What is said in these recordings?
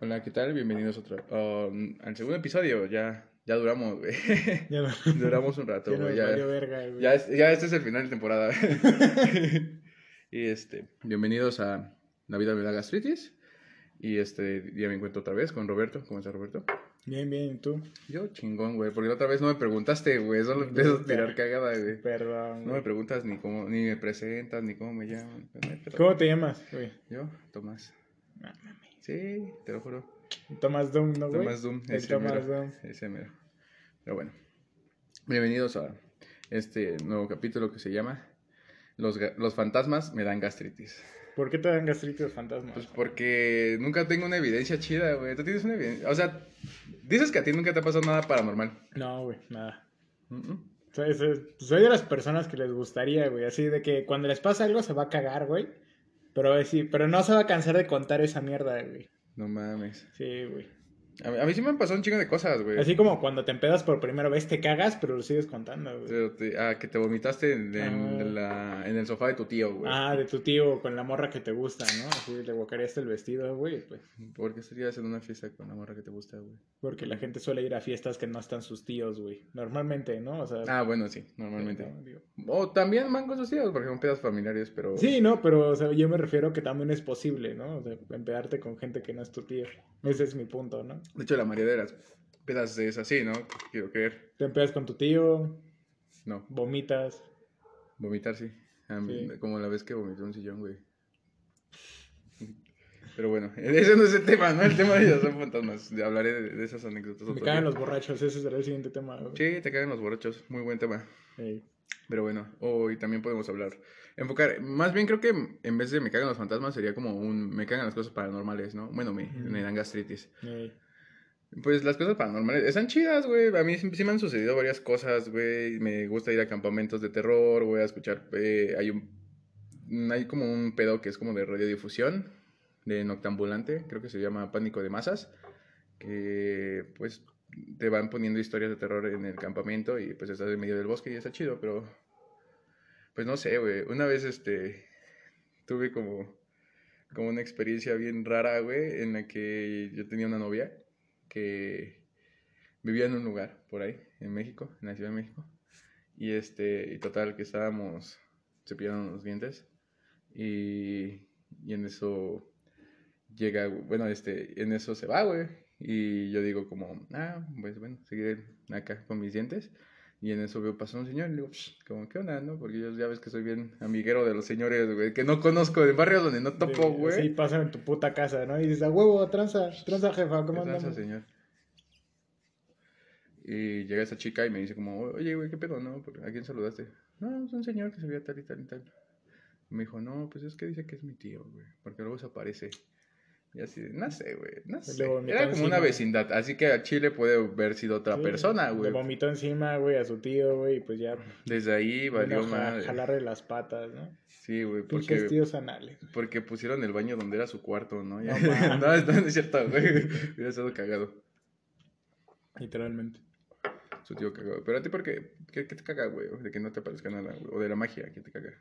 Hola, ¿qué tal? Bienvenidos otro, um, al segundo episodio. Ya, ya duramos, güey. Ya no. duramos un rato, Ya güey. Ya, valió verga, güey. ya, es- ya este es el final de temporada. y este, bienvenidos a La vida me da gastritis. Y este, ya me encuentro otra vez con Roberto. ¿Cómo está Roberto? Bien, bien, ¿y tú? Yo chingón, güey. Porque la otra vez no me preguntaste, güey. Solo empiezo a tirar cagada, güey. Perdón. No me preguntas ni cómo, ni me presentas, ni cómo me llaman. ¿Cómo te llamas, güey? Yo, Tomás. No. Sí, te lo juro. Tomás Doom, ¿no, güey? Tomás Doom. Ese mero, Doom. ese mero. Pero bueno. Bienvenidos a este nuevo capítulo que se llama Los, los fantasmas me dan gastritis. ¿Por qué te dan gastritis fantasmas? Pues porque nunca tengo una evidencia chida, güey. ¿Tú tienes una evidencia? O sea, dices que a ti nunca te ha pasado nada paranormal. No, güey, nada. Mm, mm. Soy, soy- soy de las personas que les gustaría, güey. Así de que cuando les pasa algo se va a cagar, güey. Pero sí, pero no se va a cansar de contar esa mierda, güey. No mames. Sí, güey. A mí, a mí sí me han pasado un chingo de cosas, güey. Así como cuando te empedas por primera vez te cagas, pero lo sigues contando, güey. Te- ah, que te vomitaste en, en Ah. la- en el sofá de tu tío, güey. Ah, de tu tío con la morra que te gusta, ¿no? Así le guacareaste el vestido, güey, pues. ¿Por qué estarías en una fiesta con la morra que te gusta, güey? Porque la gente suele ir a fiestas que no están sus tíos, güey. Normalmente, ¿no? O sea. Ah, bueno, sí, normalmente. no, digo. O también van con sus tíos, porque son pedas familiares, pero... Sí, no, pero o sea, yo me refiero que también es posible, ¿no? O sea, empedarte con gente que no es tu tío. Ese es mi punto, ¿no? De hecho, la mayoría de las pedas es así, ¿no? Quiero creer. Te empedas con tu tío, No, vomitas. vomitar sí. A mí- Sí. Como la vez que vomitó un sillón, güey. Pero bueno, ese no es el tema, ¿no? El tema de ellos son fantasmas. Hablaré de, de esas anécdotas. Cagan día. los borrachos, ese será el siguiente tema. güey. Sí, te cagan los borrachos. Muy buen tema. Sí. Pero bueno, hoy también podemos hablar. Enfocar, más bien creo que en vez de me cagan los fantasmas sería como un me cagan las cosas paranormales, ¿no? Bueno, me, me dan gastritis. Sí. Pues las cosas paranormales están chidas, güey. A mí sí, me han sucedido varias cosas, güey. Me gusta ir a campamentos de terror, güey, a escuchar. eh, hay un. Hay como un pedo que es como de radiodifusión, de noctambulante, creo que se llama Pánico de Masas. Que pues te van poniendo historias de terror en el campamento y pues estás en medio del bosque y está chido, pero. Pues no sé, güey. Una vez este. Tuve como. Como una experiencia bien rara, güey, en la que yo tenía una novia que vivía en un lugar por ahí, en México, en la Ciudad de México. Y este, y total, que estábamos cepillando los dientes. Y, y en eso llega, bueno, este, en eso se va, güey. Y yo digo como, ah, pues bueno, seguiré acá con mis dientes. Y en eso veo pasar un señor y le digo, "Psh, como, ¿qué onda, no? Porque yo ya ves que soy bien amiguero de los señores, güey, que no conozco, de barrios donde no topo, güey. Sí, pasan en tu puta casa, ¿no? Y dices, a huevo, tranza, tranza, jefa, ¿cómo ¿Qué tranza, señor? Y llega esa chica y me dice como, oye, güey, ¿qué pedo, no? ¿Por- ¿A quién saludaste? No, es un señor que se veía tal y tal y tal. Y me dijo, no, pues es que dice que es mi tío, güey, porque luego se aparece. Y así, no sé, güey, no sé. Le vomitó Era como una vecindad, así que a Chile puede haber sido otra Sí, persona, Le güey. vomitó encima, güey, a su tío, güey, y pues ya Desde ahí valió madre. jalarle las patas, ¿no? Sí, güey, Pinches porque, tíos anales. porque pusieron el baño donde era su cuarto, ¿no? Ya- No no, no es cierto, güey. Hubiera estado cagado. Literalmente. Su tío cagado. Pero a ti, ¿por qué? ¿Qué, qué te caga, güey? De que no te parezca nada, güey. O de la magia, ¿qué te caga?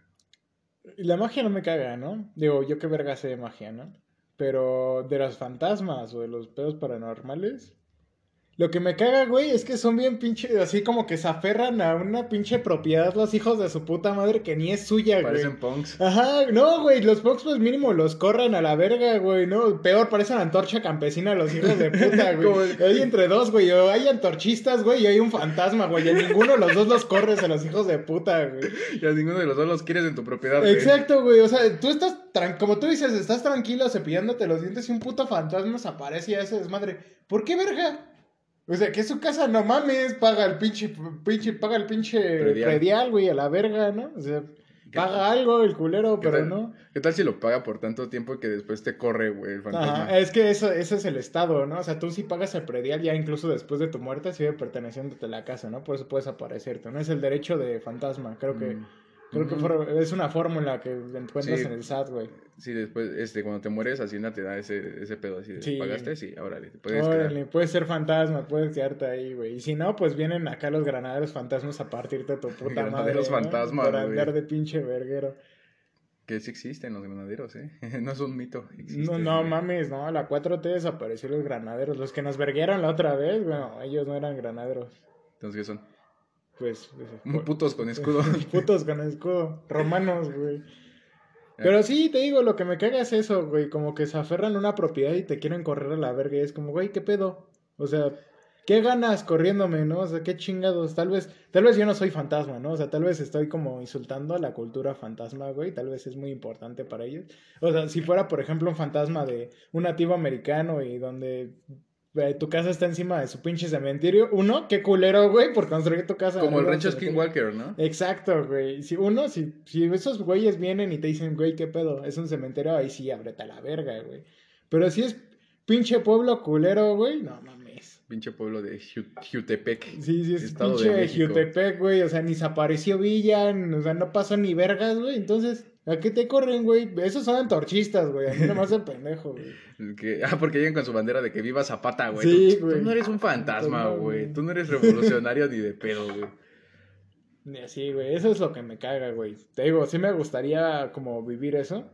La magia no me caga, ¿no? Digo, yo qué verga sé de magia, ¿no? Pero de los fantasmas o de los pedos paranormales. Lo que me caga, güey, es que son bien pinche, así como que se aferran a una pinche propiedad los hijos de su puta madre que ni es suya, güey. Parecen punks. Ajá, no, güey, los Fox pues mínimo los corran a la verga, güey, ¿no? Peor, parecen antorcha campesina los hijos de puta, güey. Hay entre dos, güey, o hay antorchistas, güey, y hay un fantasma, güey, y a ninguno de los dos los corres a los hijos de puta, güey. Y a ninguno de los dos los quieres en tu propiedad, güey. Exacto, güey, o sea, tú estás, tran- como tú dices, estás tranquilo cepillándote los dientes y un puto fantasma se aparece y hace desmadre. ¿Por qué, verga? O sea, que es su casa, no mames, paga el pinche, pinche, paga el pinche Predial. predial, güey, a la verga, ¿no? O sea, paga algo el culero, ¿Qué pero tal? no. ¿Qué tal si lo paga por tanto tiempo que después te corre, güey, el fantasma? Ajá, es que eso, ese es el estado, ¿no? O sea, tú sí pagas el predial ya incluso después de tu muerte sigue perteneciéndote la casa, ¿no? Por eso puedes aparecerte, ¿no? Es el derecho de fantasma, creo que... Mm. Creo que es una fórmula que encuentras Sí. en el SAT, güey. Sí, después, este, cuando te mueres, Hacienda te da ese, ese pedo así de, Sí. ¿pagaste? Sí, ahora te puedes Órale, quedar. puedes ser fantasma, puedes quedarte ahí, güey. Y si no, pues vienen acá los granaderos fantasmas a partirte tu puta madre. Granaderos ¿no? fantasmas, Por güey. andar de pinche verguero. Que sí existen los granaderos, ¿eh? no es un mito. No, existen, no güey. mames, no, la 4T desapareció los granaderos. Los que nos verguieron la otra vez, bueno, ellos no eran granaderos. Entonces, ¿qué son? Pues, pues, Mm, Putos con escudo. putos con escudo, romanos, güey. Pero sí, te digo, lo que me caga es eso, güey, como que se aferran a una propiedad y te quieren correr a la verga y es como, güey, ¿qué pedo? O sea, ¿qué ganas corriéndome, no? O sea, qué chingados, tal vez, tal vez yo no soy fantasma, ¿no? O sea, tal vez estoy como insultando a la cultura fantasma, güey, tal vez es muy importante para ellos. O sea, si fuera, por ejemplo, un fantasma de un nativo americano y donde tu casa está encima de su pinche cementerio, uno, qué culero, güey, por construir tu casa. Como el rancho. Skinwalker, ¿no? Exacto, güey. Si uno, si, si esos güeyes vienen y te dicen, güey, ¿qué pedo? Es un cementerio, ahí sí, ábrete a la verga, güey. Pero si es pinche pueblo culero, güey, no mames. Pinche pueblo de Ju- Jutepec. Sí, sí, es Estado pinche. Jutepec, güey. O sea, ni se apareció Villa, o sea, no pasó ni vergas, güey. Entonces, ¿a qué te corren, güey? Esos son antorchistas, güey. A mí nomás el pendejo, güey. Ah, porque llegan con su bandera de que viva Zapata, güey. Sí, tú, tú no eres un fantasma, No, güey. Tú no eres revolucionario ni de pedo, güey. Y así, güey. Eso es lo que me caga, güey. Te digo, sí me gustaría como vivir eso.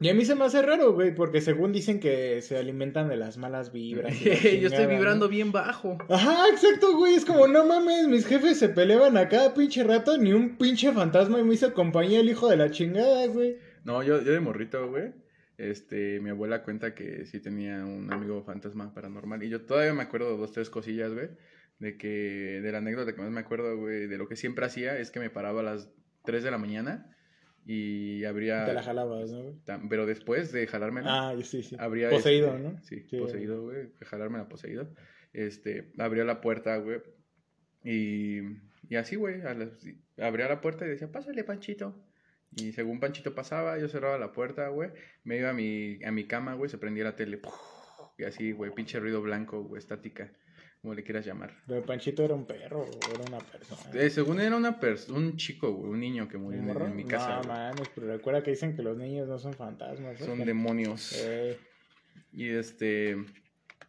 Y a mí se me hace raro, güey, porque según dicen que se alimentan de las malas vibras. Yo estoy vibrando ¿no? bien bajo. Ajá, exacto, güey. Es como, no mames, mis jefes se peleaban a cada pinche rato, ni un pinche fantasma me hizo compañía el hijo de la chingada, güey. No, yo, yo de morrito, güey. Este, mi abuela cuenta que sí tenía un amigo fantasma paranormal. Y yo todavía me acuerdo de dos, tres cosillas, güey. De que, de la anécdota que más me acuerdo, güey, de lo que siempre hacía es que me paraba a las 3 de la mañana y abría. Te la jalabas, ¿no, Pero después de jalármela, Ah, sí, sí. habría. Poseído, este, ¿no? Sí, Sí. poseído, güey. Jalármela poseído. Este, abría la puerta, güey. Y, y así, güey. Abría la puerta y decía, pásale, Panchito. Y según Panchito pasaba, yo cerraba la puerta, güey. Me iba a mi, a mi cama, güey. Se prendía la tele. Y así, güey. Pinche ruido blanco, güey. Estática. Como le quieras llamar. Pero Panchito era un perro, o era una persona. Eh, según era una pers- un chico, güey. Un niño que ¿Un murió en, mi casa. No mames, pero recuerda que dicen que los niños no son fantasmas. ¿eh? Son demonios. Eh, Y este.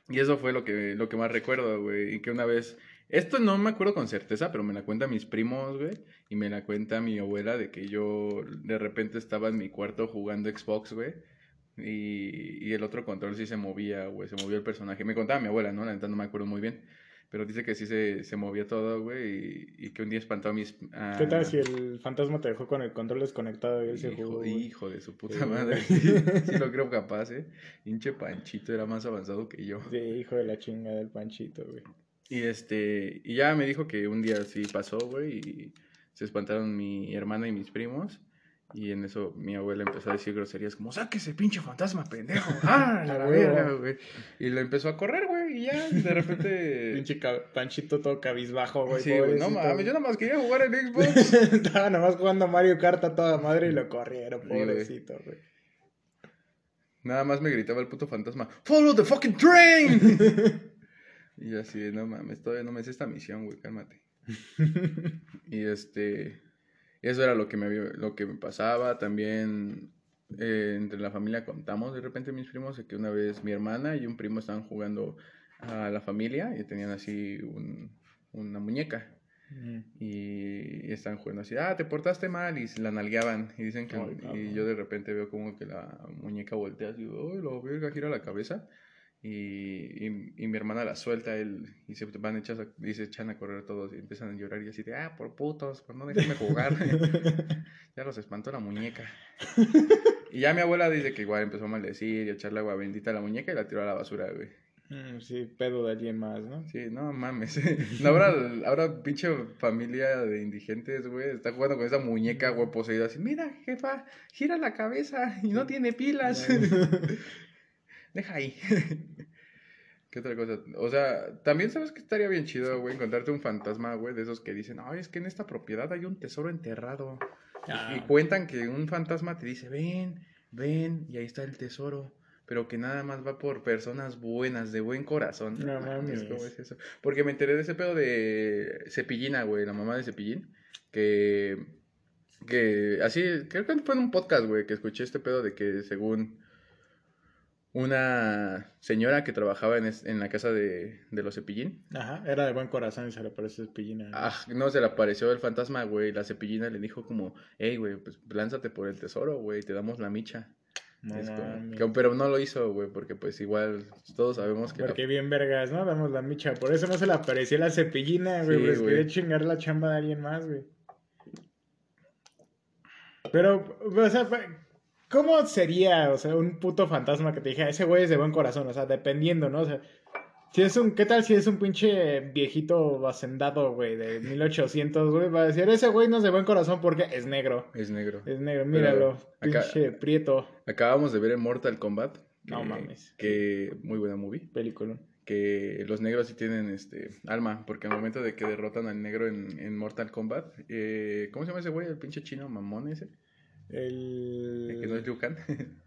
Y eso fue lo que, lo que más recuerdo, güey. Y que una vez. Esto no me acuerdo con certeza, pero me la cuenta mis primos, güey. Y me la cuenta mi abuela de que yo de repente estaba en mi cuarto jugando Xbox, güey. Y, y el otro control sí se movía, güey. Se movía el personaje. Me contaba mi abuela, ¿no? La neta no me acuerdo muy bien. Pero dice que sí se, se movía todo, güey. Y, y que un día espantó a mis. a- ¿Qué tal si el fantasma te dejó con el control desconectado y él se Hijo, jugó? güey? hijo de su puta madre. Sí, sí lo creo capaz, eh. Hinche Panchito era más avanzado que yo. Sí, hijo de la chinga del Panchito, güey. Y este, y ya me dijo que un día sí pasó, güey, y se espantaron mi hermana y mis primos. Y en eso mi abuela empezó a decir groserías como, sáquese, pinche fantasma, pendejo. ¡Ah, la, verga, güey! Y lo empezó a correr, güey, y ya, de repente... Pinche Panchito todo cabizbajo, güey. sí, güey, no mames, yo nada más quería jugar en Xbox. Estaba nomás jugando Mario Kart a toda madre y lo corrieron, pobrecito, güey. nada más me gritaba el puto fantasma, ¡Follow the fucking train! y yo así, no mames, todavía no me sé esta misión, güey, cálmate. Y este, eso era lo que me, lo que me pasaba. También eh, entre la familia contamos de repente mis primos de que una vez mi hermana y un primo estaban jugando a la familia y tenían así un- una muñeca. Y están jugando así, ah, te portaste mal y se la nalgueaban. Y dicen que, y yo de repente veo como que la muñeca voltea así, ay, la verga, gira la cabeza. Y, y, y mi hermana la suelta él y se van a, y se echan a correr todos y empiezan a llorar y así de, ah, por putos, por no dejarme jugar. ya los espantó la muñeca. y ya mi abuela dice que igual empezó a maldecir y a echarle agua bendita a la muñeca y la tiró a la basura, güey. Mm, Sí, pedo de alguien más, ¿no? Sí, no mames. Ahora, ahora pinche familia de indigentes, güey, está jugando con esa muñeca, güey, poseída así. Mira, jefa, gira la cabeza y no tiene pilas. Deja ahí. ¿Qué otra cosa? O sea, también sabes que estaría bien chido, güey, encontrarte un fantasma, güey, de esos que dicen, ay, es que en esta propiedad hay un tesoro enterrado. Y- Ah. Y cuentan que un fantasma te dice, ven, ven, y ahí está el tesoro. Pero que nada más va por personas buenas, de buen corazón. No mames, mames. ¿cómo es eso? Porque me enteré de ese pedo de Cepillina, güey, la mamá de Cepillín. Que, que así, creo que fue en un podcast, güey, que escuché este pedo de que según una señora que trabajaba en, es- en la casa de, de los cepillín. Ajá, era de buen corazón y se le parece Cepillina. Ah, no, se le apareció el fantasma, güey. La cepillina le dijo como, hey, güey, pues lánzate por el tesoro, güey, te damos la micha. No como- que- pero no lo hizo, güey, porque pues igual todos sabemos que... la- Porque bien vergas, ¿no? Damos la micha. Por eso no se le apareció la cepillina, güey. Sí, pues quería chingar la chamba de alguien más, güey. Pero, o sea, ¿cómo sería, o sea, un puto fantasma que te dijera, ese güey es de buen corazón? O sea, dependiendo, ¿no? O sea, si es un, ¿qué tal si es un pinche viejito hacendado, güey, de 1800, güey? Va a decir, ese güey no es de buen corazón porque es negro. Es negro. Es negro, míralo, acá- pinche prieto. Acabamos de ver en Mortal Kombat. No mames. Que muy buena movie. Película. Que los negros sí tienen este alma. Porque al momento de que derrotan al negro en, en Mortal Kombat. eh, ¿Cómo se llama ese güey? El pinche chino mamón ese. El... El que no es Liu Kang.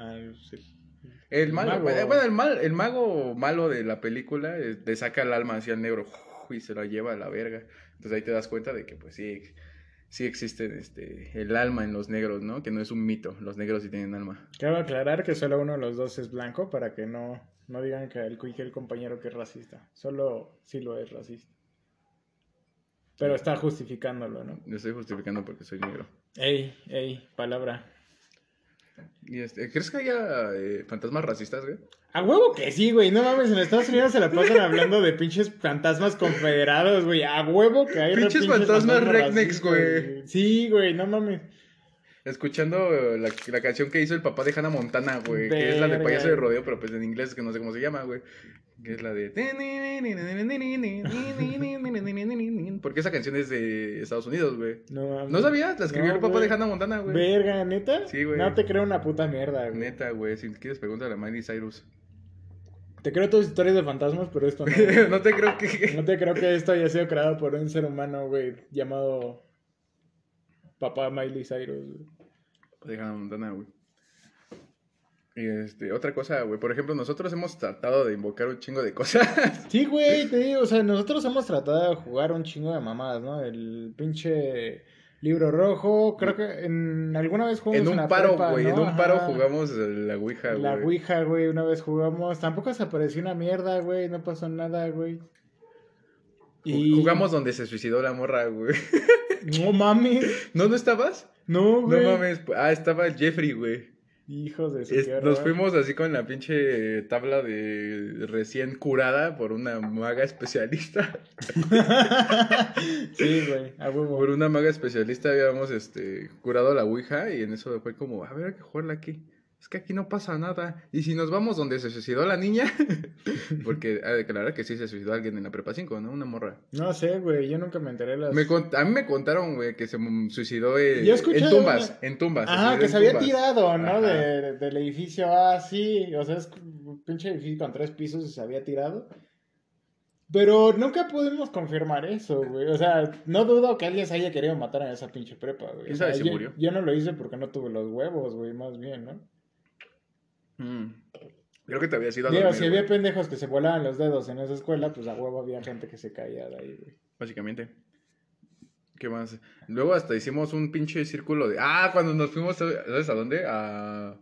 Ah, sí. el malo. Mago. Bueno, el, mal, el mago malo de la película eh, le saca el alma hacia el negro. Y se lo lleva a la verga. Entonces ahí te das cuenta de que pues sí. Sí existe este, el alma en los negros, ¿no? Que no es un mito. Los negros sí tienen alma. Cabe aclarar que solo uno de los dos es blanco para que no, no digan que el, que el compañero que es racista. Solo sí lo es racista. Pero está justificándolo, ¿no? Lo estoy justificando porque soy negro. Ey, ey, palabra. Y este, ¿Crees que haya eh, fantasmas racistas, güey? A huevo que sí, güey. No mames, en Estados Unidos se la pasan hablando de pinches fantasmas confederados, güey. A huevo que hay re Pinches fantasmas rednecks, racistas, güey. Sí, güey, no mames. Escuchando eh, la, la canción que hizo el papá de Hannah Montana, güey. Que es la de payaso de rodeo, pero pues en inglés que no sé cómo se llama, güey. Que es la de... Porque esa canción es de Estados Unidos, güey. No. ¿No sabías? La escribió No, el papá de Hannah Montana, güey. Verga, ¿neta? Sí, güey. No te creo una puta mierda, güey. Neta, güey. Si quieres, pregúntale a Miley Cyrus. Te creo tus historias de fantasmas, pero esto no. no te creo que... No te creo que esto haya sido creado por un ser humano, güey, llamado Papá Miley Cyrus. güey. De Hannah Montana, güey. Y este, otra cosa, güey. Por ejemplo, nosotros hemos tratado de invocar un chingo de cosas. Sí, güey, te digo, o sea, nosotros hemos tratado de jugar un chingo de mamadas, ¿no? El pinche libro rojo, creo que en alguna vez jugamos en un paro, güey. En un paro Ajá. jugamos la Ouija, güey. La Ouija, güey, una vez jugamos. Tampoco se apareció una mierda, güey, no pasó nada, güey. Ju- Jugamos donde se suicidó la morra, güey. No mames. ¿No, no estabas? No, güey. No mames. Ah, estaba el Jeffrey, güey. Hijos de su Es- nos fuimos así con la pinche tabla de recién curada por una maga especialista. sí, güey, a huevo. Por una maga especialista habíamos este curado la Ouija y en eso fue como, a ver, hay que jugarla aquí. Es que aquí no pasa nada. Y si nos vamos donde se suicidó la niña, porque que aclarar que sí se suicidó alguien en la prepa 5, ¿no? Una morra. No sé, güey, yo nunca me enteré las... Me cont- a mí me contaron, güey, que se suicidó eh, en tumbas, una- en tumbas. Ajá, que se había tumbas. tirado, ¿no? De, del edificio, ah, sí, o sea, es un pinche edificio con tres pisos y se había tirado. Pero nunca pudimos confirmar eso, güey. O sea, no dudo que alguien se haya querido matar en esa pinche prepa, güey. ¿Quién O sea, sabe si yo, murió? yo no lo hice porque no tuve los huevos, güey, más bien, ¿no? Mm. Creo que te había sido a Digo, dormir, si había güey, pendejos que se volaban los dedos en esa escuela, pues a huevo había gente que se caía de ahí, güey. Básicamente. ¿Qué más? Luego hasta hicimos un pinche círculo de... Ah, cuando nos fuimos, ¿sabes a dónde? A...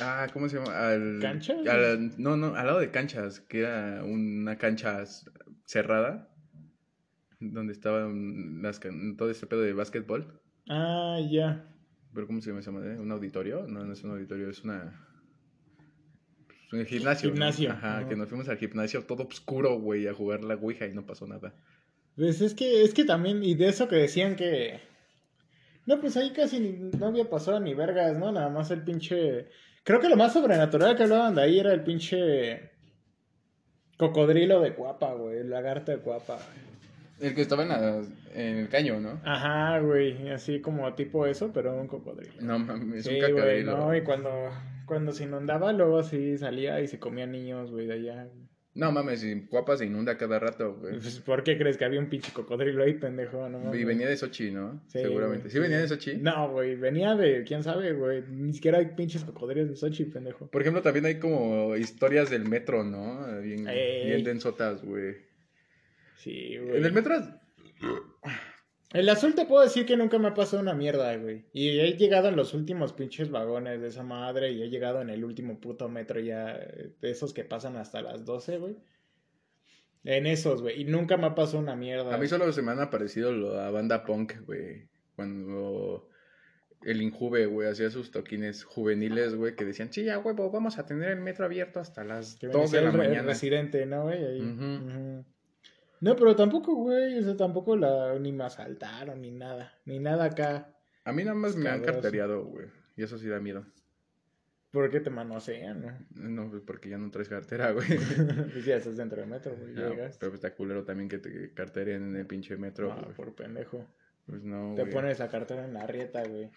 Ah, ¿cómo se llama? Al... ¿Canchas? al- no, no, al lado de canchas, que era una cancha cerrada, donde estaban las, can- todo este pedo de básquetbol. Ah, ya. ¿Pero cómo se llama esa madre? ¿Un auditorio? No, no es un auditorio, es una... Es un gimnasio. ¿no? Gimnasio, Ajá, ajá. que nos fuimos al gimnasio todo oscuro, güey, a jugar la Ouija y no pasó nada. Pues es que, es que también, y de eso que decían que. No, pues ahí casi no había pasado ni vergas, ¿no? Nada más el pinche. Creo que lo más sobrenatural que hablaban de ahí era el pinche. Cocodrilo de Cuapa, güey. El lagarto de Cuapa. El que estaba en, la- en el caño, ¿no? Ajá, güey. Así como tipo eso, pero un cocodrilo. No mames, es sí, un güey, cacadrilo. no. Y cuando, cuando se inundaba, luego sí salía y se comía niños, güey, de allá. No mames, y Cuapa se inunda cada rato, güey. Pues, ¿Por qué crees que había un pinche cocodrilo ahí, pendejo? No, Y mames. venía de Sochi, ¿no? Sí, Seguramente. güey, ¿Sí venía de Sochi? No, güey, venía de, quién sabe, güey. Ni siquiera hay pinches cocodrilos de Sochi, pendejo. Por ejemplo, también hay como historias del metro, ¿no? Bien, bien densotas, güey. Sí, güey. En el metro... El azul te puedo decir que nunca me ha pasado una mierda, güey. Y he llegado en los últimos pinches vagones de esa madre y he llegado en el último puto metro ya, eh, de esos que pasan hasta las 12, güey. En esos, güey. Y nunca me ha pasado una mierda. A mí solo se me han aparecido la banda punk, güey. Cuando el Injuve, güey, hacía sus toquines juveniles, güey, que decían, sí, ya, huevo, vamos a tener el metro abierto hasta las Que 2 de la el mañana. residente, ¿no, güey? Ahí. No, pero tampoco, güey. O sea, tampoco la, ni me asaltaron, ni nada. Ni nada acá. A mí nada más me han cartereado, güey. Y eso sí da miedo. ¿Por qué te manosean, no? No, pues, porque ya no traes cartera, güey. pues ya estás dentro del metro, güey. No, Llegas. pero pues está culero también que te carteren en el pinche metro, Ah, por pendejo. Pues no, Te güey. pones la cartera en la rieta, güey.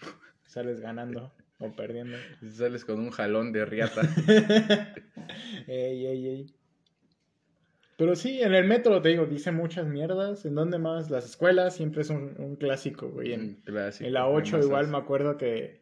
Sales ganando o perdiendo. Sales con un jalón de riata. ey, ey, ey. Pero sí, en el metro, te digo, dice muchas mierdas. ¿En dónde más? Las escuelas siempre es un, un clásico, güey. En, clásico, en la güey, 8 masas. igual me acuerdo que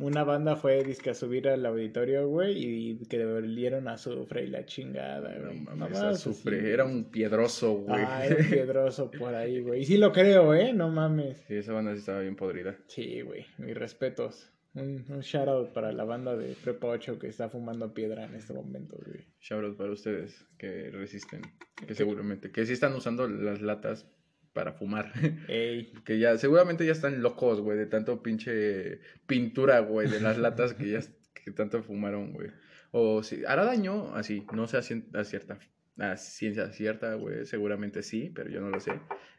una banda fue disque a subir al auditorio, güey, y que volvieron a azufre y la chingada, No güey. mames, azufre. así. Era un piedroso, güey. Ah, era un piedroso por ahí, güey. Y sí lo creo, ¿eh? No mames. Sí, esa banda sí estaba bien podrida. Sí, güey, mis respetos. Un, un shout out para la banda de Prepa 8 que está fumando piedra en este momento, güey. Shoutouts para ustedes que resisten. Que seguramente. Que sí están usando las latas para fumar. Ey, Que ya, seguramente ya están locos, güey, de tanto pinche pintura, güey, de las latas que ya que tanto fumaron, güey. O si hará daño, así, no sé a cierta, a ciencia cierta, güey, seguramente sí, pero yo no lo sé.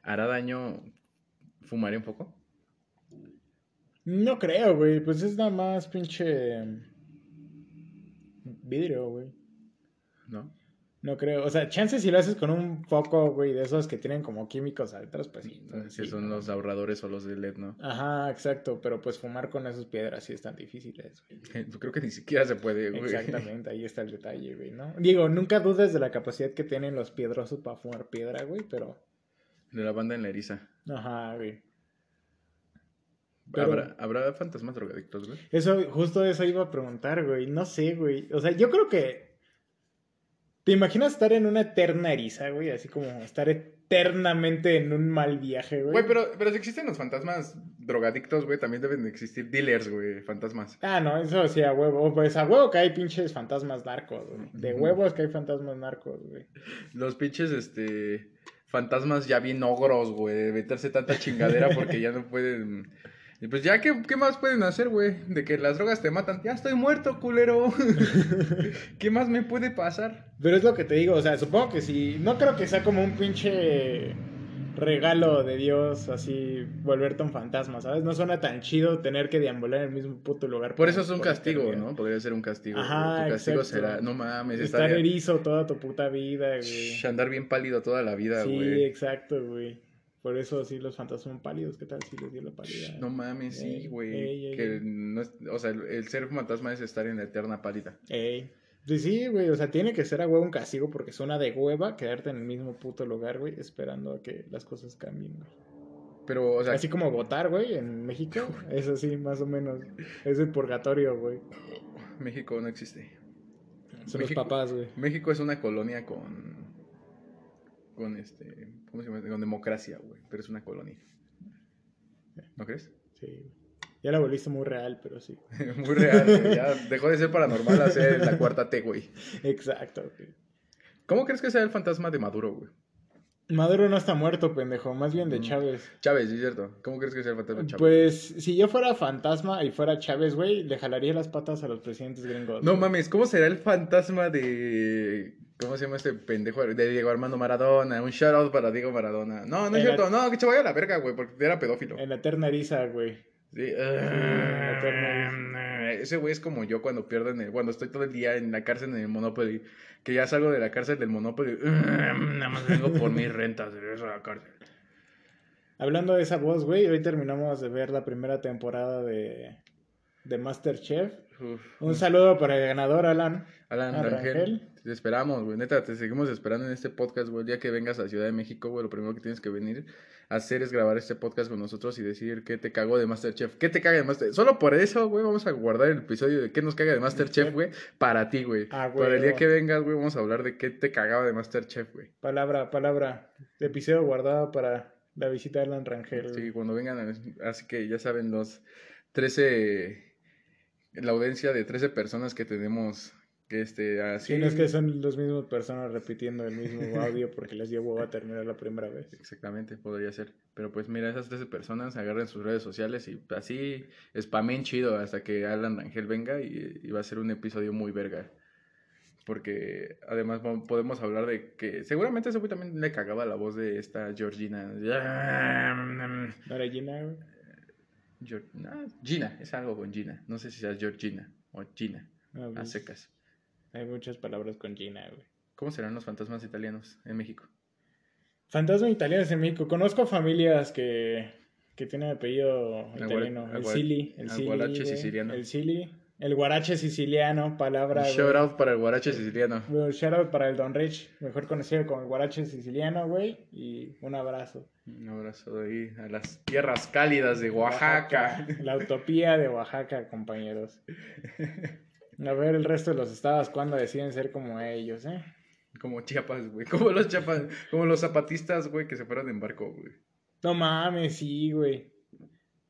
¿Hará daño fumar un poco? No creo, güey. Pues es nada más pinche vidrio, güey. ¿No? No creo. O sea, chances si lo haces con un foco, güey, de esos que tienen como químicos adentro, pues sí. entonces sí, son los ahorradores o los de LED, ¿no? Ajá, exacto. Pero pues fumar con esas piedras sí es tan difíciles, güey. Yo creo que ni siquiera se puede, güey. Exactamente, ahí está el detalle, güey, ¿no? Digo, nunca dudes de la capacidad que tienen los piedrosos para fumar piedra, güey, pero... De la banda en la eriza. Ajá, güey. Pero- ¿Habrá, ¿Habrá fantasmas drogadictos, güey? Eso, justo eso iba a preguntar, güey. No sé, güey. O sea, yo creo que. ¿Te imaginas estar en una eterna eriza, güey? Así como estar eternamente en un mal viaje, güey. Güey, pero, pero si existen los fantasmas drogadictos, güey, también deben de existir dealers, güey, fantasmas. Ah, no, eso sí, a huevo. Pues a huevo que hay pinches fantasmas narcos, güey. De huevos que hay fantasmas narcos, güey. Los pinches, este, fantasmas ya bien ogros, güey, meterse tanta chingadera porque ya no pueden... Y pues ya, ¿qué, qué más pueden hacer, güey? De que las drogas te matan. Ya estoy muerto, culero. ¿Qué más me puede pasar? Pero es lo que te digo, o sea, supongo que sí. No creo que sea como un pinche regalo de Dios, así, volverte un fantasma, ¿sabes? No suena tan chido tener que deambular en el mismo puto lugar. Por eso es un castigo. ¿no? Podría ser un castigo. Ajá. Tu castigo exacto. será, no mames, Estar estar erizo toda tu puta vida, güey. Shh, andar bien pálido toda la vida, Sí, güey. exacto, güey. Por eso sí los fantasmas son pálidos. ¿Qué tal si les dio la pálida? No mames, sí, Ey, ey, güey. ey, Que no es- o sea, el, el ser fantasma es estar en la eterna pálida. Ey. Pues sí, güey, o sea, tiene que ser a huevo un castigo porque suena de hueva quedarte en el mismo puto lugar, güey, esperando a que las cosas cambien, güey. Pero, o sea, Así como votar, güey, en México, es así, más o menos. Es el purgatorio, güey. México no existe. Son México- los papás, güey. México es una colonia con. Con este. ¿Cómo se llama? Con democracia, güey. Pero es una colonia. ¿No crees? Sí. Ya la volviste muy real, pero sí. Muy real, güey. Ya dejó de ser paranormal a ser la cuarta T, güey. Exacto, güey. ¿Cómo crees que sea el fantasma de Maduro, güey? Maduro no está muerto, pendejo, más bien de. Chávez. Chávez, sí, es cierto. ¿Cómo crees que sea el fantasma de Chávez? Pues, si yo fuera fantasma y fuera Chávez, güey, le jalaría las patas a los presidentes gringos. No mames, ¿cómo será el fantasma de. ¿Cómo se llama este pendejo? De Diego Armando Maradona. Un shout out para Diego Maradona. No, no es cierto. No, que se vaya a la verga, güey, porque era pedófilo. En la eterna eriza, güey. Sí. eterna Ese güey es como yo cuando pierdo en el, cuando estoy todo el día en la cárcel en el Monopoly, que ya salgo de la cárcel del Monopoly, nada más vengo por mis rentas, regreso a la cárcel. Hablando de esa voz, güey, hoy terminamos de ver la primera temporada de, de Masterchef. Uf. Un saludo para el ganador, Alan. Alan a Rangel, Rangel. Te esperamos, güey, neta, te seguimos esperando en este podcast, güey, el día que vengas a Ciudad de México, güey, lo primero que tienes que venir a hacer es grabar este podcast con nosotros y decir qué te cagó de Masterchef, qué te caga de Masterchef, solo por eso, güey, vamos a guardar el episodio de qué nos caga de Masterchef, güey, para ti, güey, Ah, para el día que vengas, güey, vamos a hablar de qué te cagaba de Masterchef, güey. Palabra, palabra. Episodio guardado para La visita de Alan Rangel. Sí, cuando vengan, así que ya saben, los 13, la audiencia de 13 personas que tenemos este, así... Sí, no es que son los mismos personas repitiendo el mismo audio porque les dio a terminar la primera vez. Exactamente, podría ser. Pero pues mira, esas 13 personas agarren sus redes sociales y así spamen chido hasta que Alan Rangel venga y, y va a ser un episodio muy verga porque además podemos hablar de que seguramente ese güey también le cagaba la voz de esta Georgina. ¿No era Gina, Gina, es algo con Gina. No sé si sea Georgina o Gina. Ah, a pues, secas. Hay muchas palabras con Gina, güey. ¿Cómo serán los fantasmas italianos en México? Fantasmas italianos en México. Conozco familias que, que tienen apellido italiano. El, Sili. El Sili. siciliano. El Sili. El guarache siciliano, palabra. Shout out para el guarache siciliano. shout out para el Don Rich, mejor conocido como el guarache siciliano, güey. Y un abrazo. Un abrazo de ahí a las tierras cálidas de Oaxaca. La utopía de Oaxaca, compañeros. A ver el resto de los estados cuando deciden ser como ellos, ¿eh? Como Chiapas, güey. Como los Chiapas, como los zapatistas, güey, que se fueron en barco, güey. No mames, sí, güey.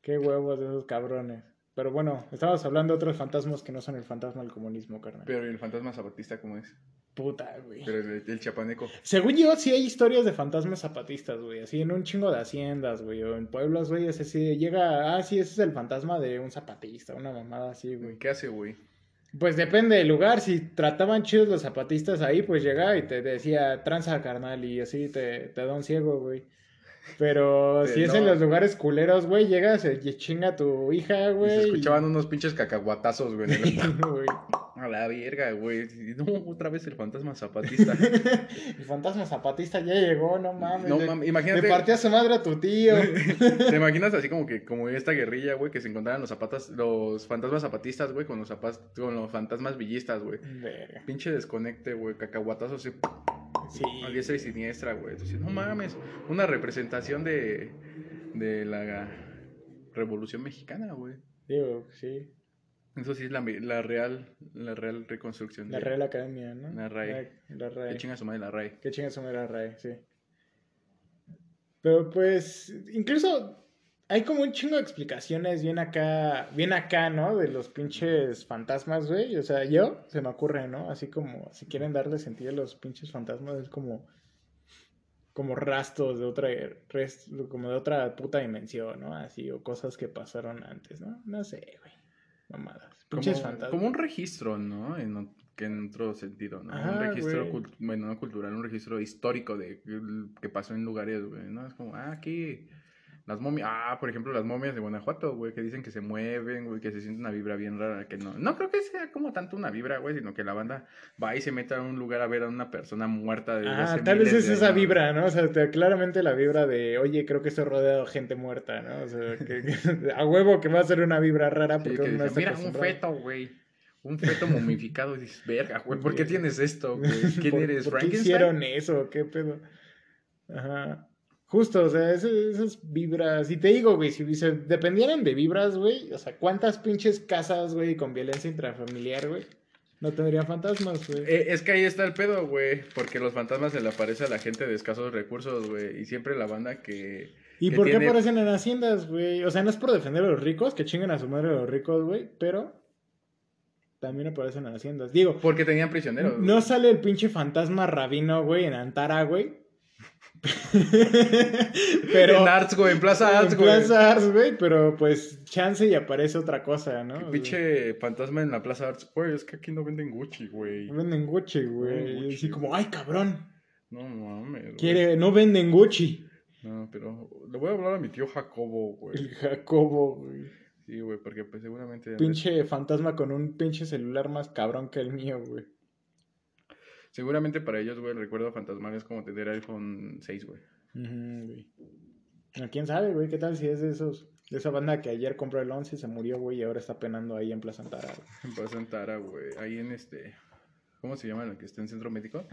Qué huevos de esos cabrones. Pero bueno, estábamos hablando de otros fantasmas que no son el fantasma del comunismo, carnal. Pero el fantasma zapatista cómo es? Puta, güey. Pero el, el, chapaneco. Según yo, sí hay historias de fantasmas zapatistas, güey. Así en un chingo de haciendas, güey. O en pueblos, güey. Así, llega. Ah, sí, ese es el fantasma de un zapatista. Una mamada así, güey. ¿Qué hace, güey? Pues depende del lugar. Si trataban chidos los zapatistas ahí, pues llegaba y te decía tranza, carnal. Y así te, te da un ciego, güey. Pero si es en los lugares culeros, güey, llegas y chinga a tu hija, güey. se escuchaban unos pinches cacahuatazos, güey. la verga, güey. No, otra vez el fantasma zapatista. el fantasma zapatista ya llegó, no mames. No mames, imagínate. Le partía su madre a tu tío. ¿Te imaginas así como que, como esta guerrilla, güey, que se encontraran los zapatas, los fantasmas zapatistas, güey, con los zapatos, con los fantasmas villistas, güey. Pinche desconecte, güey, cacahuatazos así. Sí. A diestra y siniestra, güey. Entonces, no mames. Una representación de, de la Revolución Mexicana, güey. Digo, sí. Eso sí es la, la real la real reconstrucción. La Real Academia, ¿no? La RAE. La, RAE. Que chinga su madre la RAE. Que chinga su madre la RAE, sí. Pero pues, incluso hay como un chingo de explicaciones bien acá, bien acá, ¿no? De los pinches fantasmas, güey. O sea, yo se me ocurre, ¿no? Así como, si quieren darle sentido a los pinches fantasmas, es como, como rastros de otra, como de otra puta dimensión, ¿no? Así, o cosas que pasaron antes, ¿no? No sé, güey. Mamadas. Pinches como, fantasmas. Como un registro, ¿no? En, que en otro sentido, ¿no? un registro, bueno, no cultural, un registro histórico de que pasó en lugares, güey, ¿no? Es como, ah, aquí las momias, ah, por ejemplo, las momias de Guanajuato, güey, que dicen que se mueven, güey, que se siente una vibra bien rara, que no. No creo que sea como tanto una vibra, güey, sino que la banda va y se mete a un lugar a ver a una persona muerta. De ah, tal vez es esa vibra, ¿no? O sea, claramente la vibra de, oye, creo que estoy rodeado de gente muerta, ¿no? O sea, que, a huevo que va a ser una vibra rara porque no Mira, un feto, güey. Un feto momificado y dices, verga, güey, ¿por qué tienes esto, güey? ¿Quién eres, ¿por qué hicieron eso? ¿Qué pedo? Ajá. Justo, o sea, esas, vibras. Y te digo, güey, si se dependieran de vibras, güey, o sea, ¿cuántas pinches casas, güey, con violencia intrafamiliar, güey? No tendrían fantasmas, güey. Eh, es que ahí está el pedo, güey. Porque los fantasmas se le aparece a la gente de escasos recursos, güey. Y siempre la banda que. ¿Y por qué aparecen en haciendas, güey? O sea, no es por defender a los ricos, que chinguen a su madre a los ricos, güey. Pero. También aparecen en haciendas. Digo. Porque tenían prisioneros. No sale el pinche fantasma rabino, güey, en Antara, güey. pero, en Arts, güey, en Plaza Arts, güey. En Plaza Arts, güey, pero pues chance y aparece otra cosa, ¿no? Pinche fantasma en la Plaza Arts. Güey, es que aquí no venden Gucci, güey. No venden Gucci, güey. Y así como, ay, cabrón. No mames. Quiere, no venden Gucci. No, pero le voy a hablar a mi tío Jacobo, güey. El Jacobo, güey. Sí, güey, porque pues seguramente... Pinche fantasma con un pinche celular más cabrón que el mío, güey. Seguramente para ellos, güey, el recuerdo fantasmal es como tener iPhone 6, güey. ¿Quién sabe, güey? ¿Qué tal si es de esos... De esa banda que ayer compró el 11 y se murió, güey, y ahora está penando ahí en Plaza Antara, güey. En Plaza Antara, güey. Ahí en este... ¿Cómo se llama el que está en Centro Médico?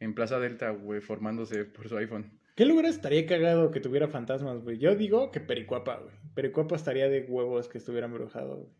En Plaza Delta, güey, formándose por su iPhone. ¿Qué lugar estaría cagado que tuviera fantasmas, güey? Yo digo que Pericuapa, güey. Pericuapa estaría de huevos que estuviera embrujado, güey.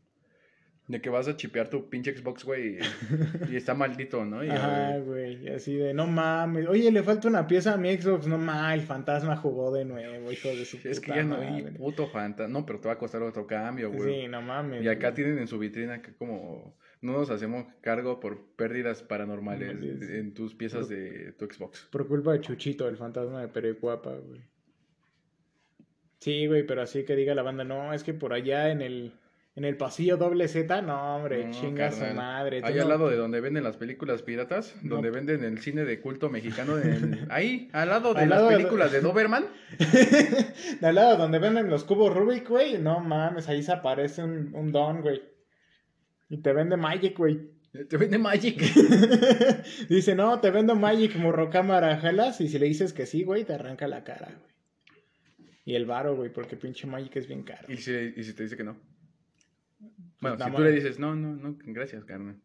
De que vas a chipear tu pinche Xbox, güey, y, y está maldito, ¿no? Y, Ajá, güey, así de, no mames, oye, le falta una pieza a mi Xbox, no mames, el fantasma jugó de nuevo, hijo de su Es que puta ya no hay puto fantasma. No, pero te va a costar otro cambio, güey. Sí, no mames. Y acá güey. tienen en su vitrina que como no nos hacemos cargo por pérdidas paranormales Normales. en tus piezas de tu Xbox. Por culpa de Chuchito, el fantasma de Perecuapa, güey. Sí, güey, pero así que diga la banda, no, es que por allá en el, en el pasillo doble Z, no, hombre, No, chinga su madre. Ahí no- al lado de donde venden las películas piratas, No. donde venden el cine de culto mexicano, ahí, al lado de Al las lado de- películas de Doberman. de al lado donde venden los cubos Rubik, güey, no mames, ahí se aparece un, un don, güey. Y te vende Magic, güey. Te vende Magic. Dice, no, te vendo Magic, morro cámara, jalas. Y si le dices que sí, güey, te arranca la cara, güey. Y el varo, güey, porque pinche Magic es bien caro. ¿Y si, y si te dice que no? Bueno, nada si tú le dices, no, no, no, gracias, carnal.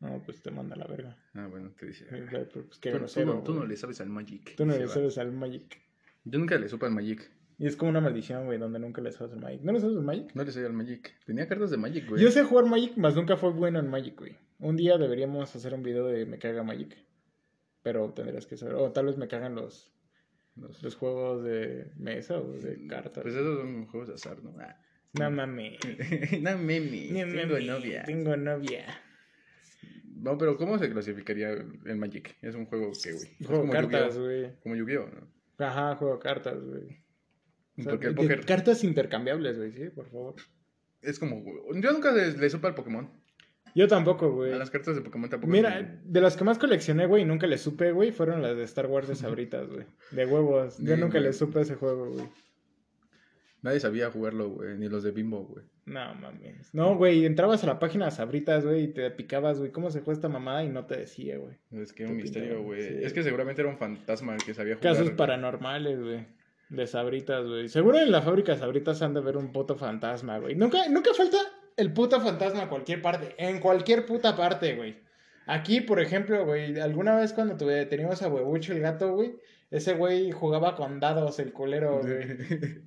No, pues te manda a la verga. Ah, bueno, te dice. Pues, pues, qué Tú, tú grosero, no, tú no le sabes al Magic. Tú no le va. sabes al Magic. Yo nunca le supe al Magic. Y es como una maldición, güey, donde nunca le sabes al Magic. ¿No le sabes al Magic? No le sé al Magic. Tenía cartas de Magic, güey. Yo sé jugar Magic, mas nunca fue bueno en Magic, güey. Un día deberíamos hacer un video de me caga Magic. Pero tendrías que saber. O tal vez me cagan los, Los- los juegos de mesa o de cartas. Pues esos son juegos de azar, ¿no? Ah. No mames. no No tengo mames, novia. Tengo novia. No, pero ¿cómo se clasificaría el Magic? Es un juego que, güey. Juego como cartas, güey. Como Yu-Gi-Oh, ¿no? Ajá, juego cartas, güey. O sea, Porque el de- póker Cartas intercambiables, güey, sí, por favor. es como... Yo nunca le, le supe al Pokémon. Yo tampoco, güey. A las cartas de Pokémon tampoco. Mira, de las que más coleccioné, güey, y nunca le supe, güey, fueron las de Star Wars de Sabritas, güey. De huevos. Yo nunca le supe ese juego, güey. Nadie sabía jugarlo, güey. Ni los de Bimbo, güey. No mames. No, güey, entrabas a la página de Sabritas, güey, y te picabas, güey, ¿cómo se juega esta mamada? Y no te decía, güey. Es que era un misterio, güey. sí. Es que seguramente era un fantasma el que sabía jugar. Casos paranormales, güey. De Sabritas, güey. Seguro en la fábrica de Sabritas han de ver un puto fantasma, güey. Nunca, nunca falta el puto fantasma a cualquier parte. En cualquier puta parte, güey. Aquí, por ejemplo, güey, alguna vez cuando tuve, teníamos a Huevucho el gato, güey, ese güey jugaba con dados, el culero, güey.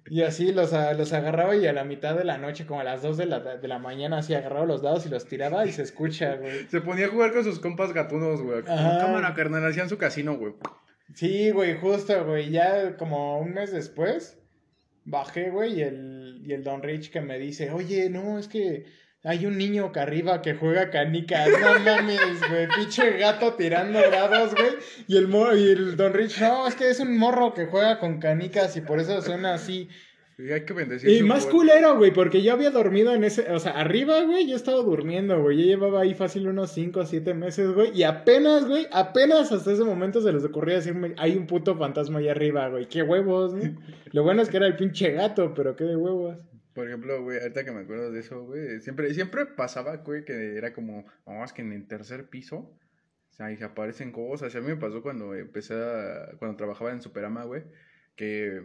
Y así los, los agarraba y a la mitad de la noche, como a las 2 de la, de la mañana, así agarraba los dados y los tiraba y se escucha, güey. Se ponía a jugar con sus compas gatunos, güey. Ajá. Cámara, carnal. Hacían su casino, güey. Sí, güey, justo, güey. Ya como un mes después, bajé, güey, y el, y el Don Rich que me dice, oye, no, es que hay un niño acá arriba que juega canicas. No mames, güey, pinche gato tirando dados, güey. Y el, y el Don Rich, no, es que es un morro que juega con canicas y por eso suena así. Y hay que bendecir. Y más culero, güey, porque yo había dormido en ese, o sea, arriba, güey, yo estaba durmiendo, güey. Yo llevaba ahí fácil unos 5 o 7 meses, güey. Y apenas, güey, apenas hasta ese momento se les ocurría decirme, hay un puto fantasma ahí arriba, güey. Qué huevos, ¿no? Lo bueno es que era el pinche gato, pero qué de huevos. Por ejemplo, güey, ahorita que me acuerdo de eso, güey, siempre, siempre pasaba, güey, que era como, no, es que en el tercer piso, o sea, y aparecen cosas. Y a mí me pasó cuando empecé a, cuando trabajaba en Superama, güey, que,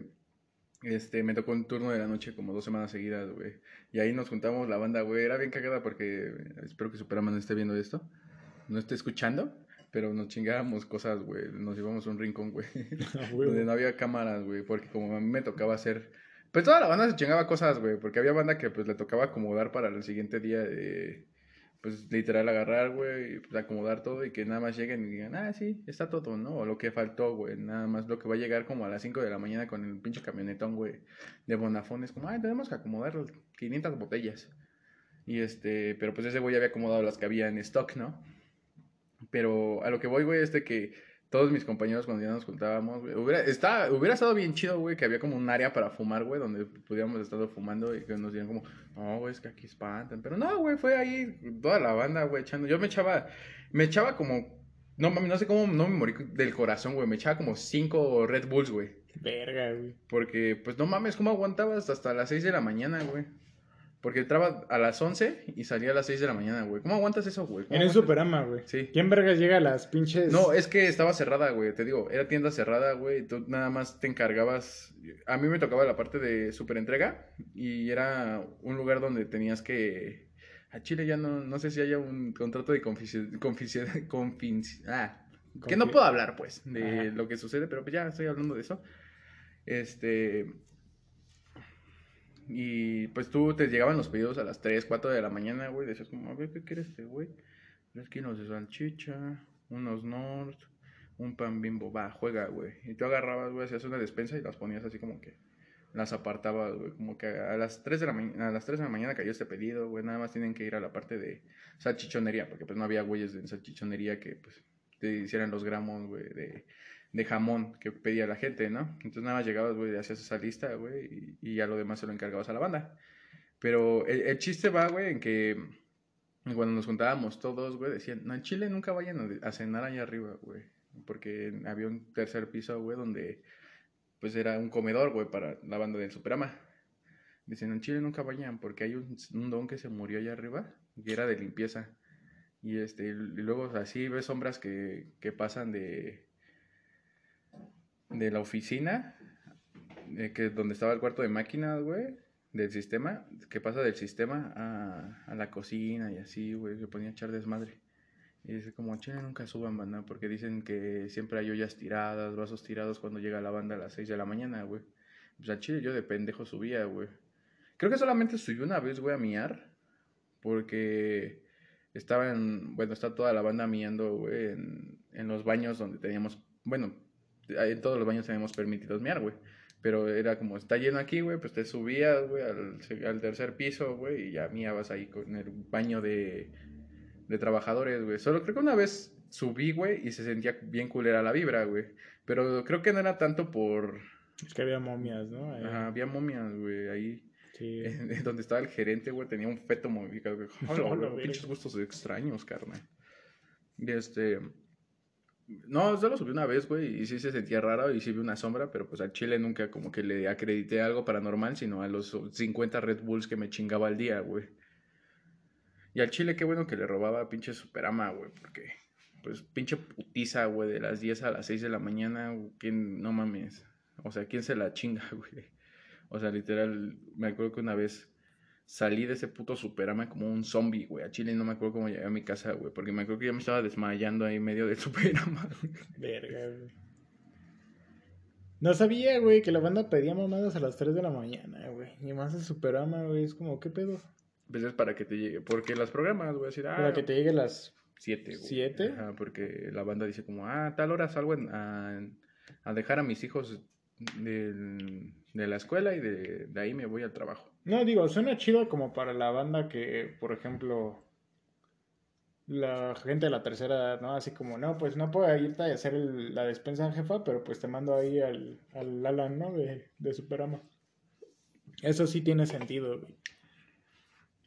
este, me tocó un turno de la noche como dos semanas seguidas, güey. Y ahí nos juntamos la banda, güey, era bien cagada porque, espero que Superama no esté viendo esto, no esté escuchando. Pero nos chingábamos cosas, güey. Nos íbamos a un rincón, güey. donde no había cámaras, güey. Porque como a mí me tocaba hacer pues toda la banda se chingaba cosas, güey, porque había banda que pues le tocaba acomodar para el siguiente día de, pues literal agarrar, güey, pues acomodar todo y que nada más lleguen y digan, ah, sí, está todo, ¿no? O lo que faltó, güey, nada más lo que va a llegar como a las 5 de la mañana con el pinche camionetón, güey, de Bonafón, es como, ah, tenemos que acomodar 500 botellas. Y este, pero pues ese güey había acomodado las que había en stock, ¿no? Pero a lo que voy, güey, es de que todos mis compañeros cuando ya nos juntábamos, güey, hubiera, está, hubiera estado bien chido, güey, que había como un área para fumar, güey, donde pudiéramos estar fumando y que nos digan como, no, güey, es que aquí espantan. Pero no, güey, fue ahí toda la banda, güey, echando. Yo me echaba, me echaba como, no mami, no sé cómo no me morí del corazón, güey, me echaba como cinco Red Bulls, güey. Verga, güey. Porque, pues no mames, ¿cómo aguantabas hasta las 6 de la mañana, güey? Porque entraba a las 11 y salía a las 6 de la mañana, güey. ¿Cómo aguantas eso, güey? ¿Cómo En el? Superama, güey. Sí. ¿Quién vergas llega a las pinches? No, es que estaba cerrada, güey, te digo, era tienda cerrada, güey, tú nada más te encargabas, a mí me tocaba la parte de superentrega y era un lugar donde tenías que, a Chile ya no, no sé si haya un contrato de confici- confici- confinci- ah, que no puedo hablar, pues, de Ajá. lo que sucede, pero pues ya estoy hablando de eso, este, Y pues tú te llegaban los pedidos a las 3, 4 de la mañana, güey. Decías como, a ver, ¿qué quiere este güey? Tres kilos de salchicha, unos North, un pan bimbo. Va, juega, güey. Y tú agarrabas, güey, hacías una despensa y las ponías así como que las apartabas, güey. Como que a las 3 de la, mañana a las 3 de la mañana cayó este pedido, güey. Nada más tienen que ir a la parte de salchichonería, porque pues no había güeyes en salchichonería que pues te hicieran los gramos, güey, de, de jamón que pedía la gente, ¿no? Entonces nada más llegabas, güey, hacías esa lista, güey, y, ya lo demás se lo encargabas a la banda. Pero el, chiste va, güey, en que cuando nos juntábamos todos, güey, decían, no, en Chile nunca vayan a, cenar allá arriba, güey. Porque había un tercer piso, güey, donde pues era un comedor, güey, para la banda del Superama. Dicen, en Chile nunca vayan porque hay un, un don que se murió allá arriba, que era de limpieza. Y este, y luego así ves sombras que, que pasan de, de la oficina, que donde estaba el cuarto de máquinas, güey, del sistema, que pasa del sistema a, a la cocina y así, güey, se ponía a echar desmadre. Y dice, como Chile nunca suban banda, porque dicen que siempre hay ollas tiradas, vasos tirados cuando llega la banda a las 6 de la mañana, güey. Pues a Chile yo de pendejo subía, güey. Creo que solamente subí una vez, güey, a miar, porque estaban, bueno, está toda la banda miando, güey, en, en los baños donde teníamos, bueno, en todos los baños teníamos permitidos miar, güey. Pero era como, está lleno aquí, güey, pues te subías, güey, al, al tercer piso, güey, y ya miabas ahí con el baño de, de trabajadores, güey. Solo creo que una vez subí, güey, y se sentía bien culera la vibra, güey. Pero creo que no era tanto por... Es que había momias, ¿no? Ahí. Ajá, había momias, güey, ahí. Sí. En- en donde estaba el gerente, güey, tenía un feto momificado, güey. Hola, pinches gustos extraños, carnal. Y este... No, solo subí una vez, güey, y sí se sentía raro y sí vi una sombra, pero pues al Chile nunca como que le acredité algo paranormal, sino a los 50 Red Bulls que me chingaba al día, güey. Y al Chile qué bueno que le robaba pinche Superama, güey, porque pues pinche putiza, güey, de las 10 a las 6 de la mañana, ¿quién, no mames, o sea, ¿quién se la chinga, güey? O sea, literal, me acuerdo que una vez salí de ese puto Superama como un zombie, güey, a Chile no me acuerdo cómo llegué a mi casa, güey, porque me acuerdo que yo me estaba desmayando ahí en medio del Superama. Verga, güey. No sabía, güey, que la banda pedía mamadas a las 3 de la mañana, güey. Y más el Superama, güey, es como, ¿qué pedo? Pues es para que te llegue, porque las programas, güey, así, ah, Para que te llegue las... Siete, güey. ¿Siete? Ajá, porque la banda dice como, ah, a tal hora salgo a, a dejar a mis hijos del- de la escuela y de, de ahí me voy al trabajo. No, digo, suena chido como para la banda que, por ejemplo, la gente de la tercera edad, ¿no? Así como, no, pues no puedo irte a hacer la despensa jefa, pero pues te mando ahí al, al Alan, ¿no? De, de Superama. Eso sí tiene sentido, güey.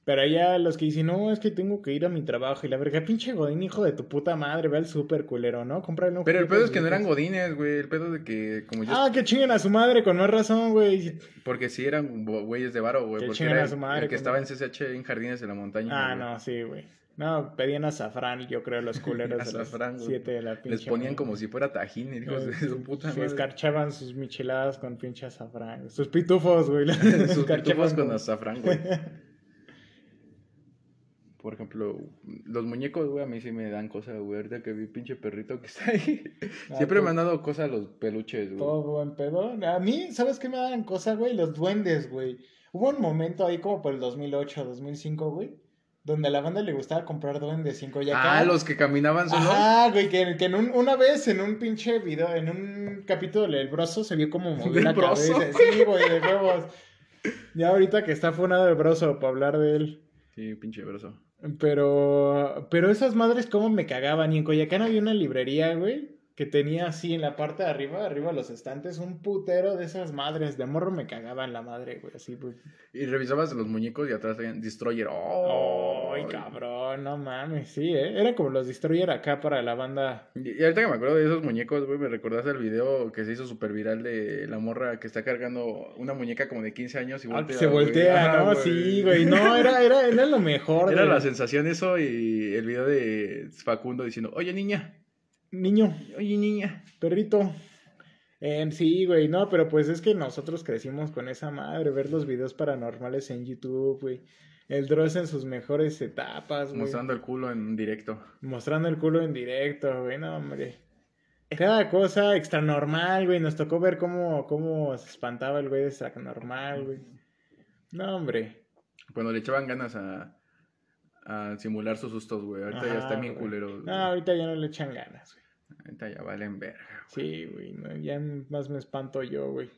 Pero allá los que dicen, no, es que tengo que ir a mi trabajo. Y la verga, pinche Godín, hijo de tu puta madre, ve al super culero, ¿no? Cómprale un Pero el pedo a es que no eran godines, güey. El pedo de que, como yo. Ah, que chinguen a su madre, con más razón, güey. Porque sí eran güeyes de varo, güey. Que Porque era a su madre, el que estaba en CCH en Jardines de la Montaña. Ah, güey. no, sí, güey. No, pedían azafrán, yo creo, los culeros a las Azafrán, güey. 7 de la pinche. Les ponían como si fuera tajín, hijos de su puta Se madre. escarchaban sus micheladas con pinche azafrán. Sus pitufos, güey. Sus pitufos con- azafrán, güey. Por ejemplo, los muñecos, güey, a mí sí me dan cosas, güey. Ahorita que vi pinche perrito que está ahí. Ah, Siempre tú- me han dado cosas los peluches, güey. Todo buen pedo. A mí, ¿sabes qué me dan cosa, güey? Los duendes, güey. Hubo un momento ahí como por el 2008, 2005, güey, donde a la banda le gustaba comprar duendes en Coyacán. Ah, los que caminaban solos. Ajá, güey, que, que en un- una vez en un pinche video, en un capítulo del broso, se vio como movió ¿Del la Broso? cabeza. Sí, güey, de huevos. Ya ahorita que está funado el broso para hablar de él. Sí, pinche broso. Pero, pero esas madres cómo me cagaban. Y en Coyacán había una librería, güey, que tenía así en la parte de arriba, arriba de los estantes, un putero de esas madres. De morro me cagaban la madre, güey, así, güey. Y revisabas los muñecos y atrás tenían Destroyer. ¡Oh! Ay, cabrón, no mames, sí, ¿eh? Era como los Destroyer acá para la banda. Y y ahorita que me acuerdo de esos muñecos, güey, me recordaste el video que se hizo súper viral de la morra que está cargando una muñeca como de 15 años y Ah, voltea. se güey. voltea, ¿no? Sí, güey. No, era, era, era lo mejor. Era la sensación eso y el video de Facundo diciendo, oye niña, Niño, oye niña. perrito. Em, sí, güey, no, pero pues es que nosotros crecimos con esa madre, ver los videos paranormales en YouTube, güey. El Dross en sus mejores etapas, güey. Mostrando el culo en directo. Mostrando el culo en directo, güey, no, hombre. Cada cosa extra normal, güey. Nos tocó ver cómo, cómo se espantaba el güey de extra normal, güey. No, hombre. Cuando le echaban ganas a, a simular sus sustos, güey. Ahorita ya está bien culero. No, ahorita ya no le echan ganas, güey. Ahorita ya valen verga. Sí, güey, no, ya más me espanto yo, güey.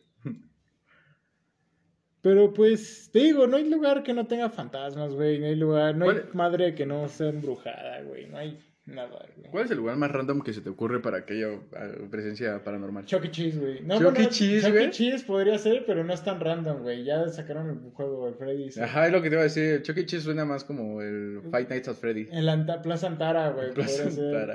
Pero pues, te digo, no hay lugar que no tenga fantasmas, güey. No hay lugar, no hay ¿Cuál- madre que no sea embrujada, güey. No hay nada, güey. ¿Cuál es el lugar más random que se te ocurre para ah, presencia paranormal? Chuck E. Cheese, güey. No, Chuck E. bueno, Cheese, Chuck güey. E. Cheese podría ser, pero no es tan random, güey. Ya sacaron el juego de Freddy. sí. Ajá, es lo que te iba a decir. Chuck E. Cheese suena más como el Five Nights at Freddy. En la Plaza Antara, güey. Plaza.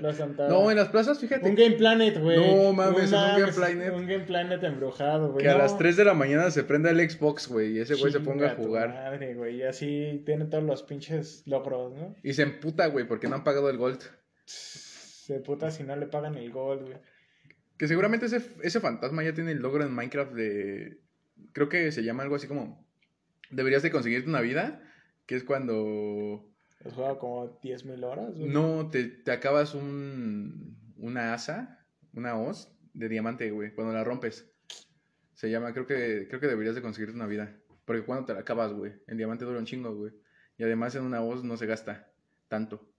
Plaza Antara. No, en las plazas, fíjate. Un Game Planet, güey. No mames, en un Game Planet. Un Game Planet embrujado, güey. Que a No. las 3 de la mañana se prenda el Xbox, güey, y ese güey se ponga a jugar. Madre, güey. Y así tiene todos los pinches logros, ¿no? Y se emputa, güey, porque no han pagado el Gold. Se puta si no le pagan el gol, güey. Que seguramente ese, ese fantasma ya tiene el logro en Minecraft de... Creo que se llama algo así como... Deberías de conseguirte una vida, que es cuando... Los juega como 10.000 horas, güey. No, te, te acabas un... Una asa, una hoz de diamante, güey, cuando la rompes. Se llama, creo que, creo que deberías de conseguirte una vida. Porque cuando te la acabas, güey, el diamante dura un chingo, güey. Y además en una hoz no se gasta tanto.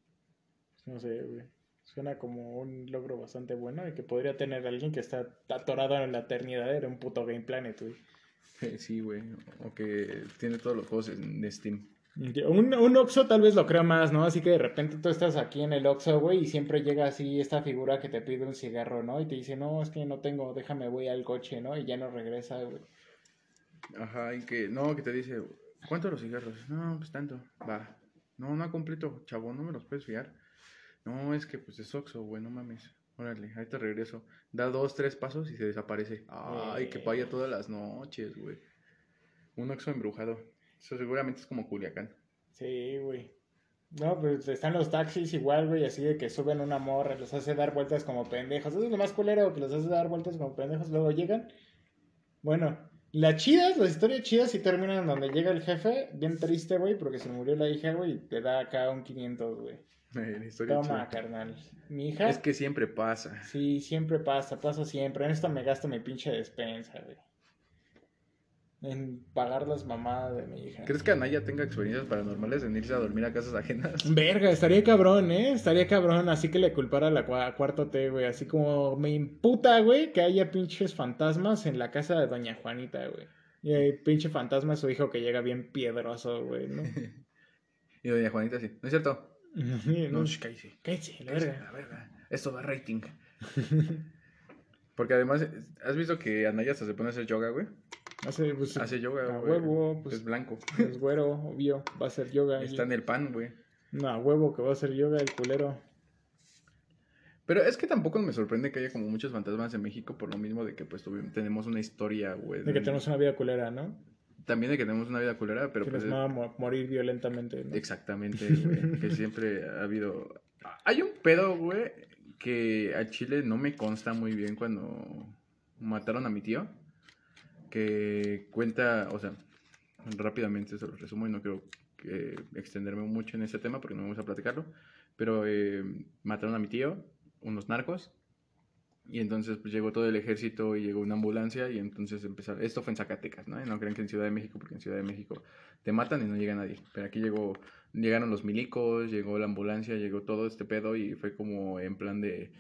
No sé, güey. Suena como un logro bastante bueno y que podría tener alguien que está atorado en la eternidad en un puto Game Planet, güey. Eh, Sí, güey. O que tiene todos los juegos en de Steam. Un, un Oxxo tal vez lo creo más, ¿no? Así que de repente tú estás aquí en el Oxxo, güey, y siempre llega así esta figura que te pide un cigarro, ¿no? Y te dice, no, es que no tengo, déjame, voy al coche, ¿no? Y ya no regresa, güey. Ajá, y que, no, que te dice, ¿cuánto los cigarros? No, pues tanto, va. No, no completo, chavo, no me los puedes fiar. No, es que pues es Oxxo, güey, no mames. Órale, ahí te regreso. Da dos, tres pasos y se desaparece. Ay, que vaya todas las noches, güey. Un Oxxo embrujado. Eso seguramente es como Culiacán. Sí, güey. No, pues están los taxis igual, güey, así de que suben una morra, los hace dar vueltas como pendejos. Eso es lo más culero, que los hace dar vueltas como pendejos, luego llegan. Bueno, las chidas, las historias chidas sí terminan donde llega el jefe, bien triste, güey, porque se murió la hija, güey, y te da acá un 500, güey. Eh, Toma, chida. carnal. Mi hija, Es que siempre pasa. sí, siempre pasa, pasa siempre. En esto me gasto mi pinche despensa, güey. En pagar las mamadas de mi hija. ¿Crees que Anaya tenga experiencias paranormales en irse a dormir a casas ajenas? Verga, estaría cabrón, ¿eh? Estaría cabrón, así que le culpara a la cua- cuarto T, güey. Así como me imputa, güey, que haya pinches fantasmas en la casa de Doña Juanita, güey. Y el pinche fantasma es su hijo que llega bien piedroso, güey, ¿no? Y doña Juanita sí. ¿No es cierto? no, No, cállese. cállese, la verga. la verga. Esto da rating. Porque además, ¿has visto que Anaya hasta se pone a hacer yoga, güey? Hace, pues, Hace yoga, güey. huevo, pues, Es blanco. es güero, obvio, va a hacer yoga. Está en el pan, güey. No, a huevo que va a hacer yoga el culero. Pero es que tampoco me sorprende que haya como muchos fantasmas en México por lo mismo de que pues tenemos una historia, güey. De que tenemos una vida culera, ¿no? También de que tenemos una vida culera, pero que pues... nos va a mo- morir violentamente, ¿no? Exactamente, güey. que siempre ha habido... Hay un pedo, güey, que a Chile no me consta muy bien cuando mataron a mi tío. Que cuenta, o sea, rápidamente se lo resumo y no quiero que extenderme mucho en ese tema porque no me gusta platicarlo. Pero eh, mataron a mi tío, unos narcos. Y entonces pues llegó todo el ejército y llegó una ambulancia y entonces empezaron... Esto fue en Zacatecas, ¿no? Y no creen que en Ciudad de México, porque en Ciudad de México te matan y no llega nadie. Pero aquí llegó, llegaron los milicos, llegó la ambulancia, llegó todo este pedo y fue como en plan de...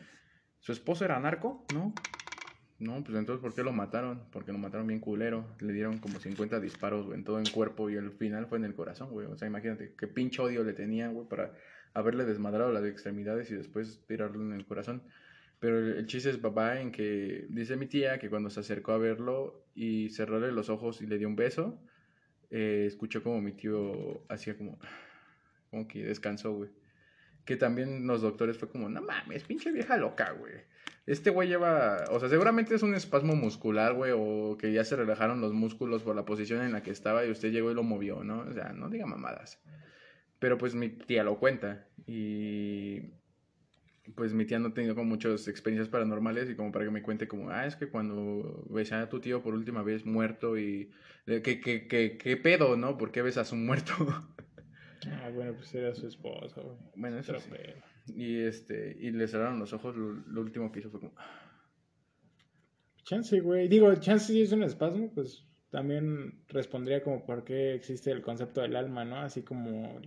¿Su esposo era narco? ¿No? No, pues entonces ¿por qué lo mataron? Porque lo mataron bien culero. Le dieron como 50 disparos, güey, en todo el cuerpo y al final fue en el corazón, güey. O sea, imagínate qué pinche odio le tenían, güey, para haberle desmadrado las extremidades y después tirarlo en el corazón. Pero el, el chiste es papá en que dice mi tía que cuando se acercó a verlo y cerrarle los ojos y le dio un beso, eh, escuchó como mi tío hacía como, como que descansó, güey. Que también los doctores fue como, no mames, pinche vieja loca, güey. Este güey lleva, o sea, seguramente es un espasmo muscular, güey, o que ya se relajaron los músculos por la posición en la que estaba y usted llegó y lo movió, ¿no? O sea, no diga mamadas. Pero pues mi tía lo cuenta y pues mi tía no ha tenido como muchas experiencias paranormales y como para que me cuente como, ah, es que cuando besé a tu tío por última vez muerto y... ¿Qué, qué, pedo, no? ¿Por qué besas a un muerto? Ah, bueno, pues era su esposo, güey. bueno, eso sí. Y este, y le cerraron los ojos, lo, lo último que hizo fue como... Chance, güey. Digo, chance si es un espasmo, pues también respondría como por qué existe el concepto del alma, ¿no? Así como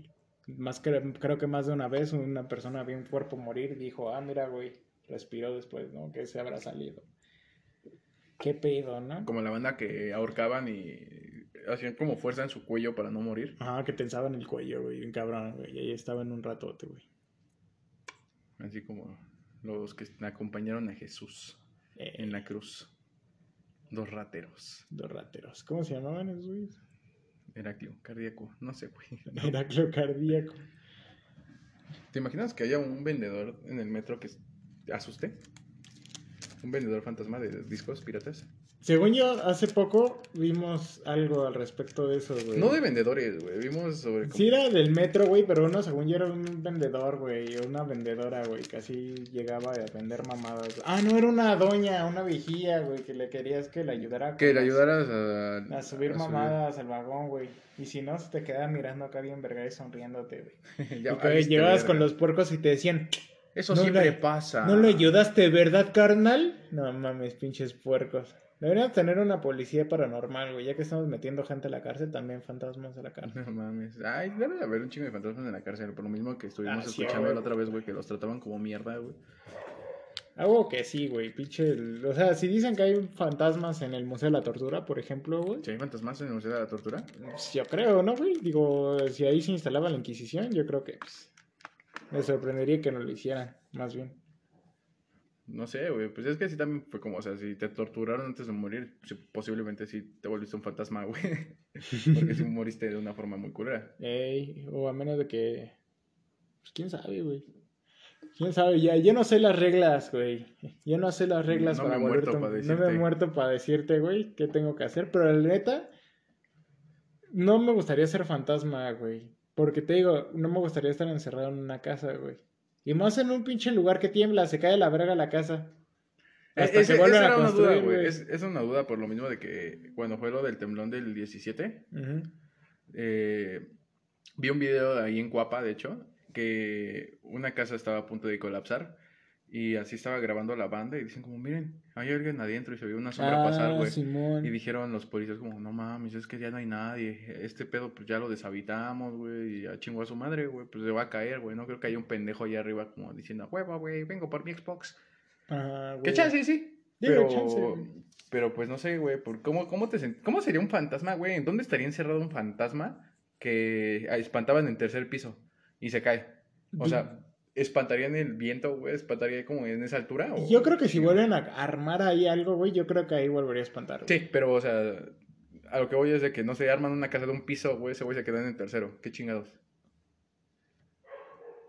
más que, creo que más de una vez una persona vio un cuerpo morir y dijo, ah, mira, güey, respiró después, ¿no? Que se habrá salido. ¿Qué pedo, no? Como la banda que ahorcaban y hacían como fuerza en su cuello para no morir. Ajá, que tensaban el cuello, güey, un cabrón, güey, y ahí estaba en un ratote, güey. Así como los que acompañaron a Jesús Eh, en la cruz. Dos rateros. Dos rateros. ¿Cómo se llamaban esos güeyes? Heraclio, cardíaco, no sé, güey. Heraclio cardíaco. ¿Te imaginas que haya un vendedor en el metro que asuste? Un vendedor fantasma de discos piratas. Según yo, hace poco vimos algo al respecto de eso, güey. No de vendedores, güey. Vimos sobre. Sí era del metro, güey, pero uno, según yo, era un vendedor, güey, una vendedora, güey, que así llegaba a vender mamadas. Ah, no, era una doña, una vigía, güey, que le querías que le ayudara. Que le ayudaras a. A subir mamadas al vagón, güey. Y si no, se te quedaba mirando acá bien verga y sonriéndote, güey. Ya y que llegabas con los puercos y te decían, Eso No siempre le- pasa. ¿no le ayudaste, verdad, carnal? No mames, pinches puercos. Deberíamos tener una policía paranormal, güey, ya que estamos metiendo gente a la cárcel, también fantasmas a la cárcel. No mames. Ay, debe de haber un chingo de fantasmas en la cárcel. Por lo mismo que estuvimos Ah, sí, escuchando güey. la otra vez, güey, que los trataban como mierda, güey. Algo que sí, güey, pinche. O sea, si dicen que hay fantasmas en el Museo de la Tortura, por ejemplo, güey. Si hay fantasmas en el Museo de la Tortura. pues, yo creo, ¿no, güey? Digo, si ahí se instalaba la Inquisición, yo creo que pues, me sorprendería que no lo hicieran, más bien. No sé, güey. Pues es que sí también fue como, o sea, si te torturaron antes de morir, posiblemente sí te volviste un fantasma, güey. Porque sí moriste de una forma muy culera. Ey, o a menos de que. Pues quién sabe, güey. Quién sabe, ya, yo no sé las reglas, güey. Yo no sé las reglas No para me he muerto para No me decirte. he muerto para decirte, güey, qué tengo que hacer. Pero la neta, no me gustaría ser fantasma, güey. Porque te digo, no me gustaría estar encerrado en una casa, güey. Y más en un pinche lugar que tiembla, se cae la verga la casa. Hasta Eh, ese- que vuelven a era una duda, construir, güey. Es, es una duda por lo mismo de que cuando fue lo del temblón del 17, Ujú. eh, vi un video ahí en Cuapa, de hecho, que una casa estaba a punto de colapsar y así estaba grabando la banda y dicen como, miren, hay alguien adentro y se vio una sombra pasar, Ah, güey. Simón. Y dijeron los policías como, no mames, es que ya no hay nadie, este pedo pues ya lo deshabitamos, güey, y ya chingó a su madre, güey, pues se va a caer, güey, no creo que haya un pendejo allá arriba como diciendo, huevo, güey, vengo por mi Xbox. Que güey. chance, sí. Pero, chance, güey. pero pues no sé, güey, por ¿cómo, cómo, te ¿cómo sería un fantasma, güey? ¿En dónde estaría encerrado un fantasma que ah, espantaban en tercer piso y se cae? O sea, ¿espantaría en el viento, güey? ¿Espantaría como en esa altura? o- Yo creo que si vuelven a armar ahí algo, güey, yo creo que ahí volvería a espantar. güey. Sí, pero, o sea, a lo que voy es de que no se arman una casa de un piso, güey, ese güey se queda en el tercero. Qué chingados.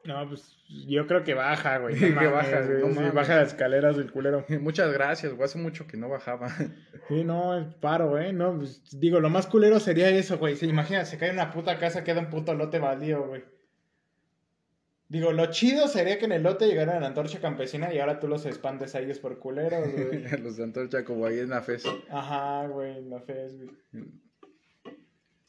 No, pues yo creo que baja, güey. Que No mames, baja, güey, no sí, baja las escaleras del culero. Muchas gracias, güey, hace mucho que no bajaba. Sí, no, es paro, ¿eh? No, pues, digo, lo más culero sería eso, güey. Se imagina, se cae una puta casa, queda un puto lote baldío, güey. Digo, lo chido sería que en el lote llegara la antorcha campesina y ahora tú los espantes a ellos por culeros, güey. Los de Antorcha como ahí en la FES. Ajá, güey, no fe güey.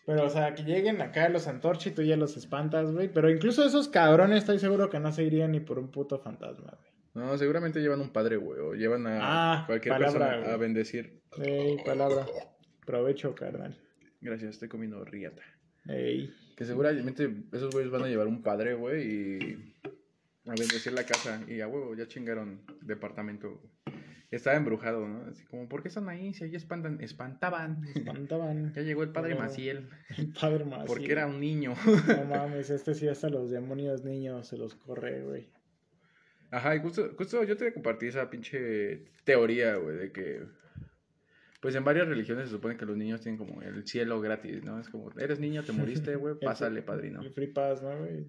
Pero, o sea, que lleguen acá los antorcha y tú ya los espantas, güey. Pero incluso esos cabrones estoy seguro que no se irían ni por un puto fantasma, güey. No, seguramente llevan un padre, güey, o llevan a Ah, cualquier palabra, persona a bendecir. Ey, palabra. Provecho, carnal. Gracias, estoy comiendo riata. Ey. Que seguramente esos güeyes van a llevar un padre, güey, y a bendecir la casa. Y a huevo, ya chingaron departamento. Estaba embrujado, ¿no? Así como, ¿por qué están ahí? Si ahí espantan, espantaban. Espantaban. Ya llegó el padre. Maciel, El padre más. porque era un niño. No mames, este sí hasta los demonios niños se los corre, güey. Ajá, y justo, justo yo te compartí esa pinche teoría, güey, de que... Pues en varias religiones se supone que los niños tienen como el cielo gratis, ¿no? Es como, eres niño, te moriste, güey, pásale, padrino. El free pass, ¿no, güey?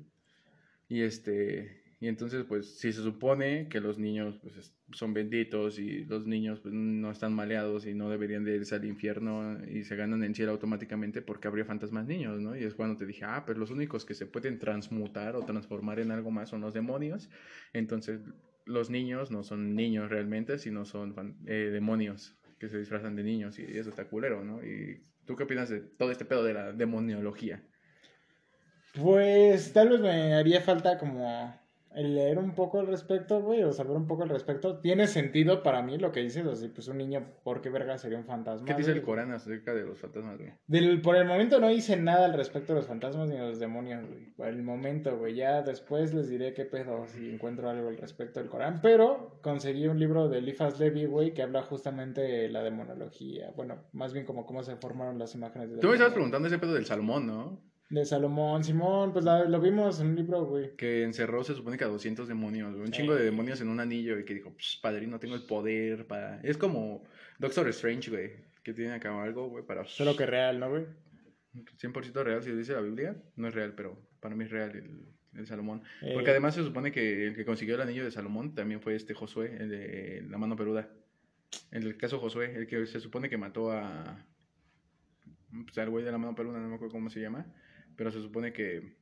Y este, y entonces, pues, si se supone que los niños, pues, es- son benditos y los niños, pues, no están maleados y no deberían de irse al infierno y se ganan el cielo automáticamente porque habría fantasmas niños, ¿no? Y es cuando te dije, ah, pues los únicos que se pueden transmutar o transformar en algo más son los demonios. Entonces, los niños no son niños realmente, sino son eh, demonios que se disfrazan de niños y eso está culero, ¿no? Y ¿tú qué opinas de todo este pedo de la demoniología? Pues tal vez me haría falta como el leer un poco al respecto, güey, o saber un poco al respecto, tiene sentido para mí lo que dices, así, pues un niño, ¿por qué verga sería un fantasma? ¿Qué dice güey? el Corán acerca de los fantasmas, güey? Del- por el momento no hice nada al respecto de los fantasmas ni de los demonios, güey. Por el momento, güey. Ya después les diré qué pedo si encuentro algo al respecto del Corán. Pero conseguí un libro de Eliphas Levi, güey, que habla justamente de la demonología. Bueno, más bien como cómo se formaron las imágenes de Tú me estabas preguntando ese pedo del Salomón, ¿no? De Salomón, Simón, pues la- lo vimos en un libro, güey. Que encerró, se supone que a 200 demonios, güey. Un chingo de demonios en un anillo y que dijo, pues, padrino, tengo el poder para... Es como Doctor Strange, güey, que tiene acá algo, güey, para... Solo que real, ¿no, güey? 100% real, si dice la Biblia, no es real, pero para mí es real el, el Salomón. Eh, Porque además se supone que el que consiguió el anillo de Salomón también fue este Josué, el de la mano peluda. En el caso Josué, el que se supone que mató a... Pues al güey de la mano peluda, no me acuerdo cómo se llama, pero se supone que,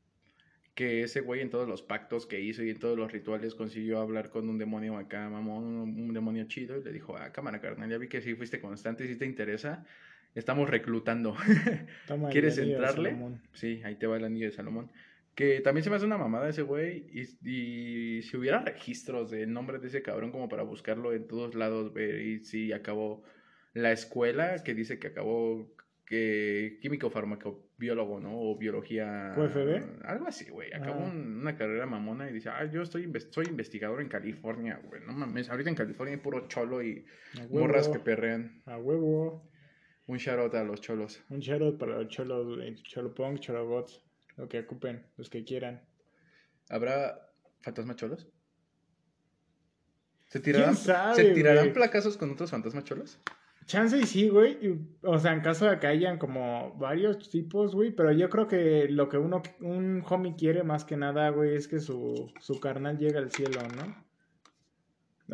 que ese güey en todos los pactos que hizo y en todos los rituales consiguió hablar con un demonio acá, mamón, un, un demonio chido, y le dijo, ah, cámara carnal, ya vi que sí fuiste constante, si te interesa, estamos reclutando. toma ¿Quieres entrarle? Sí, ahí te va el anillo de Salomón. Que también se me hace una mamada ese güey. Y, y si hubiera registros del nombre de ese cabrón como para buscarlo en todos lados, ver y si acabó la escuela que dice que acabó que químico farmacobiólogo, ¿no? O biología. ¿QFB? Algo así, güey. Acabó Ah. un- una carrera mamona y dice, ah, yo estoy inves- soy investigador en California, güey. No mames, ahorita en California hay puro cholo y morras que perrean. A huevo. Un shout out a los cholos. Un shoutout para los cholos, güey. Cholopunk, cholobots. Lo que ocupen, los que quieran. ¿Habrá fantasmas cholos? ¿Se tirarán, sabe, ¿se tirarán placazos con otros fantasmas cholos? Chance y sí, güey. O sea, en caso de que hayan como varios tipos, güey. Pero yo creo que lo que uno, un homie quiere más que nada, güey, es que su, su carnal llegue al cielo, ¿no?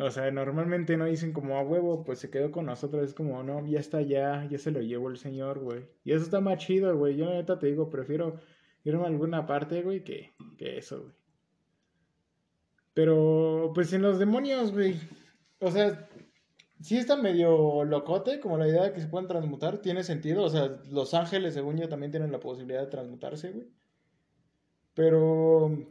O sea, normalmente no dicen como a huevo, pues se quedó con nosotros. Es como, no, ya está, ya, ya se lo llevó el señor, güey. Y eso está más chido, güey. Yo, la neta, te digo, prefiero irme a alguna parte, güey, que, que eso, güey. Pero, pues en los demonios, güey. O sea, sí está medio locote, como la idea de que se pueden transmutar, tiene sentido. O sea, los ángeles, según yo, también tienen la posibilidad de transmutarse, güey. Pero un,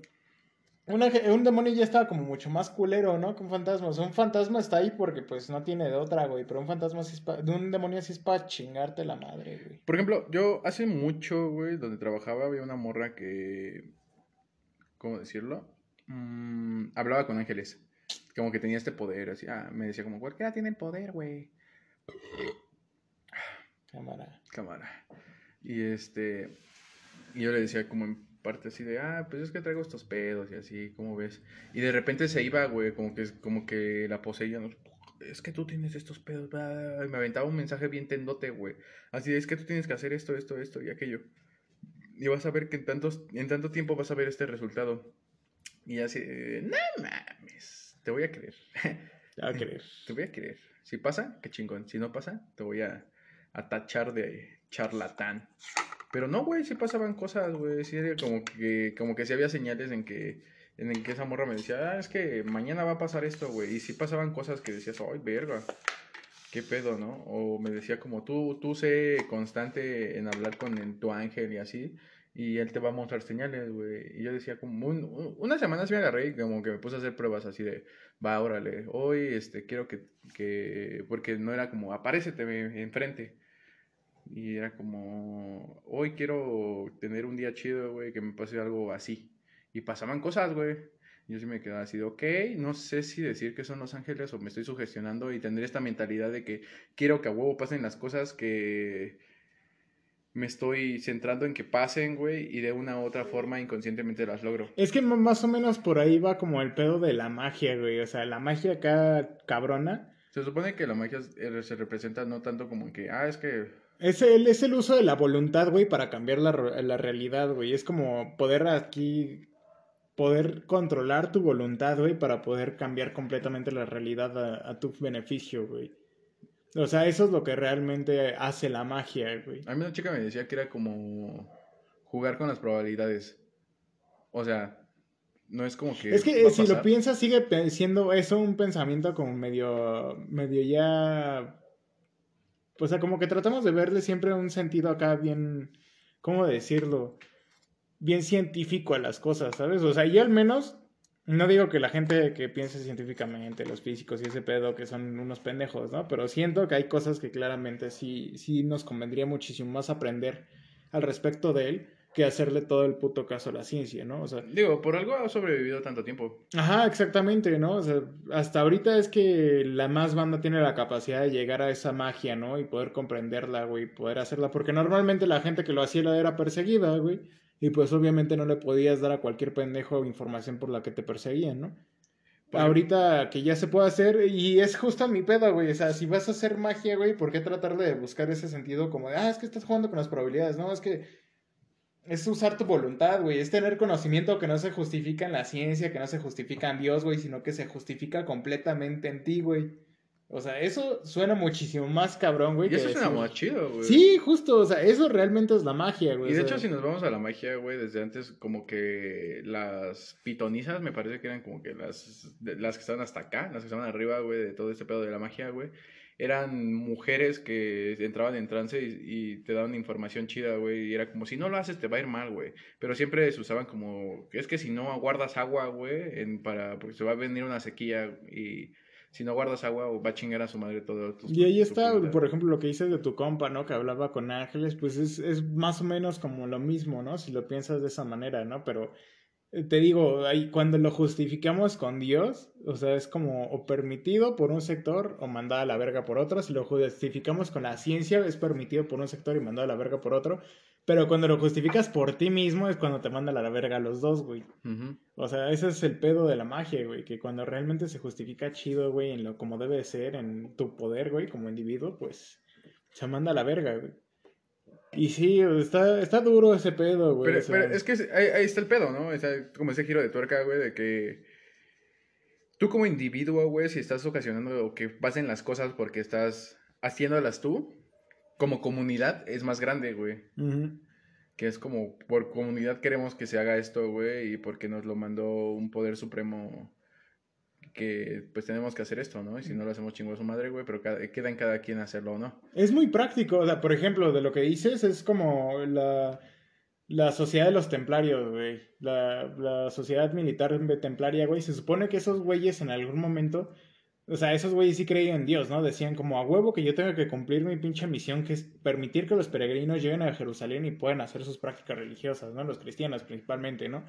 un demonio ya está como mucho más culero, ¿no? Que un fantasma. Un fantasma está ahí porque pues no tiene de otra, güey. Pero un fantasma sí es pa- un demonio sí es para chingarte la madre, güey. Por ejemplo, yo hace mucho, güey, donde trabajaba, había una morra que. ¿Cómo decirlo? Mm, hablaba con ángeles. Como que tenía este poder, así. Ah, me decía como, cualquiera tiene el poder, güey. Cámara. cámara. Y este, y yo le decía como en parte así de, ah, pues es que traigo estos pedos y así, ¿cómo ves? Y de repente se iba, güey, como que, como que la poseía, ¿no? Es que tú tienes estos pedos, bla", y me aventaba un mensaje bien tendote, güey. Así de, es que tú tienes que hacer esto, esto, esto y aquello. Y vas a ver que en, tantos, en tanto tiempo vas a ver este resultado. Y así, no te voy a creer. Ya va a querer. Te voy a creer. Si pasa, qué chingón. Si no pasa, te voy a, a tachar de charlatán. Pero no, güey, sí pasaban cosas, güey. Sí, como que, como que sí había señales en que, en el que esa morra me decía, ah, es que mañana va a pasar esto, güey. Y sí pasaban cosas que decías, ay, verga. ¿Qué pedo, no? O me decía como tú, tú sé constante en hablar con el- tu ángel y así. Y él te va a mostrar señales, güey. Y yo decía como, un- un- una semana sí me agarré como que me puse a hacer pruebas así de, va, órale, hoy este, quiero que, que, porque no era como, aparécete enfrente. Y era como, hoy quiero tener un día chido, güey, que me pase algo así. Y pasaban cosas, güey. Yo sí me quedaba así de, ok, no sé si decir que son los ángeles o me estoy sugestionando y tendré esta mentalidad de que quiero que a huevo pasen las cosas que me estoy centrando en que pasen, güey, y de una u otra forma inconscientemente las logro. Es que más o menos por ahí va como el pedo de la magia, güey. O sea, la magia acá cabrona. Se supone que la magia eh, se representa no tanto como que, ah, es que Es el, es el uso de la voluntad, güey, para cambiar la, la realidad, güey. Es como poder aquí, poder controlar tu voluntad, güey, para poder cambiar completamente la realidad a, a tu beneficio, güey. O sea, eso es lo que realmente hace la magia, güey. A mí una chica me decía que era como jugar con las probabilidades. O sea, no es como que. Es que eh, si lo piensas, sigue siendo eso un pensamiento como medio, medio ya... O sea, como que tratamos de verle siempre un sentido acá bien, ¿cómo decirlo? Bien científico a las cosas, ¿sabes? O sea, yo al menos No digo que la gente que piense científicamente, los físicos y ese pedo, que son unos pendejos, ¿no? Pero siento que hay cosas que claramente sí, sí nos convendría muchísimo más aprender al respecto de él que hacerle todo el puto caso a la ciencia, ¿no? O sea, Digo, por algo ha sobrevivido tanto tiempo. Ajá, exactamente, ¿no? O sea, hasta ahorita es que la más banda tiene la capacidad de llegar a esa magia, ¿no? Y poder comprenderla, güey, poder hacerla, porque normalmente la gente que lo hacía era perseguida, güey, y pues obviamente no le podías dar a cualquier pendejo información por la que te perseguían, ¿no? Ahorita que ya se puede hacer, y es justo mi pedo, güey. O sea, si vas a hacer magia, güey, ¿por qué tratar de buscar ese sentido como de, ah, es que estás jugando con las probabilidades? No, es que es usar tu voluntad, güey. Es tener conocimiento que no se justifica en la ciencia, que no se justifica en Dios, güey, sino que se justifica completamente en ti, güey. O sea, eso suena muchísimo más cabrón, güey. Y eso suena más chido, güey. Sí, justo, o sea, eso realmente es la magia, güey. Y de hecho, si nos vamos a la magia, güey, desde antes, como que las pitonizas, me parece que eran como que las, las que estaban hasta acá, las que estaban arriba, güey, de todo este pedo de la magia, güey eran mujeres que entraban en trance y, te daban información chida, güey. Y era como, si no lo haces, te va a ir mal, güey. Pero siempre se usaban como, es que si no guardas agua, güey, para, porque se va a venir una sequía y si no guardas agua va a chingar a su madre todo. y ahí está, por ejemplo, lo que dices de tu compa, ¿no? Que hablaba con ángeles, pues es, es más o menos como lo mismo, ¿no? Si lo piensas de esa manera, ¿no? Pero eh, te digo, ahí, cuando lo justificamos con Dios, o sea, es como o permitido por un sector o mandado a la verga por otro. Si lo justificamos con la ciencia, es permitido por un sector y mandado a la verga por otro. Pero cuando lo justificas por ti mismo es cuando te manda a la verga a los dos, güey. O sea, ese es el pedo de la magia, güey. Que cuando realmente se justifica chido, güey, en lo como debe ser, en tu poder, güey, como individuo, pues se manda a la verga, güey. Y sí, está, está duro ese pedo, güey. Pero, es que ahí, está el pedo, ¿no? Está como ese giro de tuerca, güey, de que tú como individuo, güey, si estás ocasionando que pasen las cosas porque estás haciéndolas tú, como comunidad es más grande, güey. Que es como, por comunidad queremos que se haga esto, güey, y porque nos lo mandó un poder supremo que pues tenemos que hacer esto, ¿no? Y si no lo hacemos chingo a su madre, güey, pero queda en cada quien hacerlo o no. Es muy práctico, o sea, por ejemplo, de lo que dices, es como la, la sociedad de los templarios, güey. La, la sociedad militar templaria, güey. Se supone que esos güeyes en algún momento, o sea, esos güeyes sí creían en Dios, ¿no? Decían como a huevo que yo tengo que cumplir mi pinche misión, que es permitir que los peregrinos lleguen a Jerusalén y puedan hacer sus prácticas religiosas, ¿no? Los cristianos principalmente, ¿no?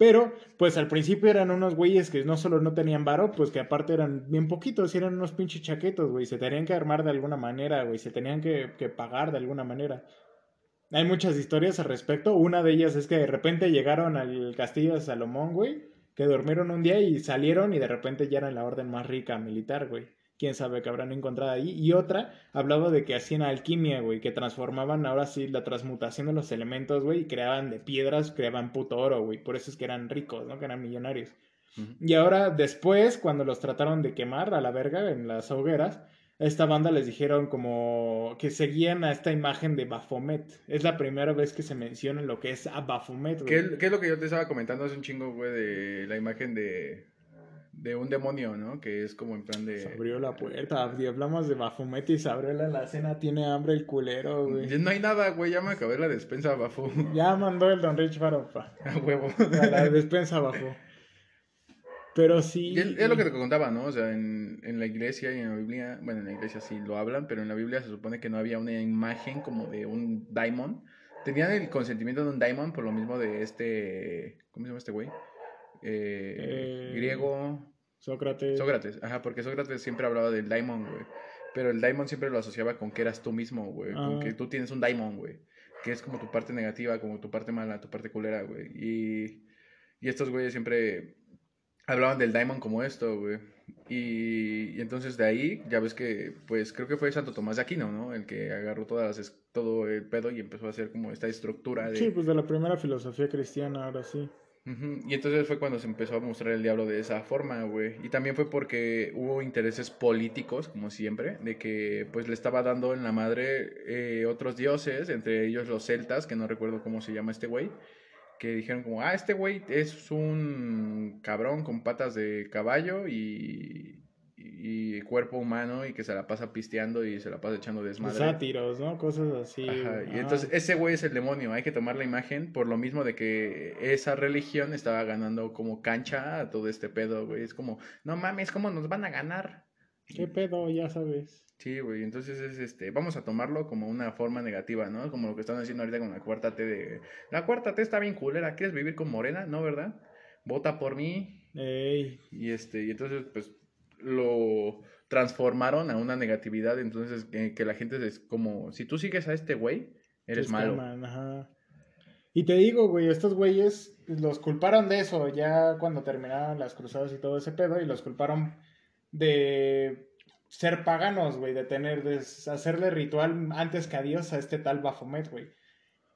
Pero, pues al principio eran unos güeyes que no solo no tenían varo, pues que aparte eran bien poquitos, eran unos pinches chaquetos, güey. Se tenían que armar de alguna manera, güey. Se tenían que, que pagar de alguna manera. Hay muchas historias al respecto. Una de ellas es que de repente llegaron al castillo de Salomón, güey. Que durmieron un día y salieron y de repente ya eran la orden más rica militar, güey quién sabe qué habrán encontrado ahí. Y otra hablaba de que hacían alquimia, güey, que transformaban ahora sí la transmutación de los elementos, güey, y creaban de piedras, creaban puto oro, güey. Por eso es que eran ricos, ¿no? Que eran millonarios. Y ahora, después, cuando los trataron de quemar a la verga en las hogueras, esta banda les dijeron como que seguían a esta imagen de Baphomet. Es la primera vez que se menciona lo que es a Baphomet, güey. ¿Qué, ¿Qué, es lo que yo te estaba comentando hace un chingo, güey, de la imagen de de un demonio, ¿no? Que es como en plan de... Se abrió la puerta, hablamos de Bafumete y se abrió la, la cena, tiene hambre el culero, güey. No hay nada, güey, ya me acabé la despensa, Bafo. Ya mandó el Don Rich Faropa. A huevo. la despensa, Bafo. Pero sí... es, lo que te contaba, ¿no? O sea, en, en la iglesia y en la Biblia, bueno, en la iglesia sí lo hablan, pero en la Biblia se supone que no había una imagen como de un daimon. Tenían el consentimiento de un daimon por lo mismo de este... ¿Cómo se llama este güey? Eh, eh, griego. Sócrates. Sócrates, ajá, porque Sócrates siempre hablaba del daimon, güey. Pero el daimon siempre lo asociaba con que eras tú mismo, güey. Con que ah. tú tienes un daimon, güey. Que es como tu parte negativa, como tu parte mala, tu parte culera, güey. Y, y estos güeyes siempre hablaban del daimon como esto, güey. Y, y, entonces de ahí, ya ves que, pues creo que fue Santo Tomás de Aquino, ¿no? El que agarró todas las, todo el pedo y empezó a hacer como esta estructura de... Sí, pues de la primera filosofía cristiana, ahora sí. Y entonces fue cuando se empezó a mostrar el diablo de esa forma, güey. Y también fue porque hubo intereses políticos, como siempre, de que pues le estaba dando en la madre eh, otros dioses, entre ellos los celtas, que no recuerdo cómo se llama este güey, que dijeron como, ah, este güey es un cabrón con patas de caballo y, y cuerpo humano y que se la pasa pisteando y se la pasa echando desmadre. Sátiros, ¿no? Cosas así. Ajá, y Ah. entonces ese güey es el demonio, hay que tomar la imagen por lo mismo de que esa religión estaba ganando como cancha a todo este pedo, güey. Es como, no mames, ¿cómo nos van a ganar? ¿Qué pedo? Ya sabes. Sí, güey, entonces es este, vamos a tomarlo como una forma negativa, ¿no? Como lo que están haciendo ahorita con la cuarta T de, la cuarta T está bien culera, ¿quieres vivir con Morena? ¿No, verdad? Vota por mí, Ey, y este, y entonces, pues, lo transformaron a una negatividad. Entonces, que la gente es como, si tú sigues a este güey, eres malo. ajá. Y te digo, güey, estos güeyes los culparon de eso ya cuando terminaron las cruzadas y todo ese pedo, y los culparon de ser paganos, güey, de tener, de hacerle ritual antes que a Dios a este tal Baphomet, güey.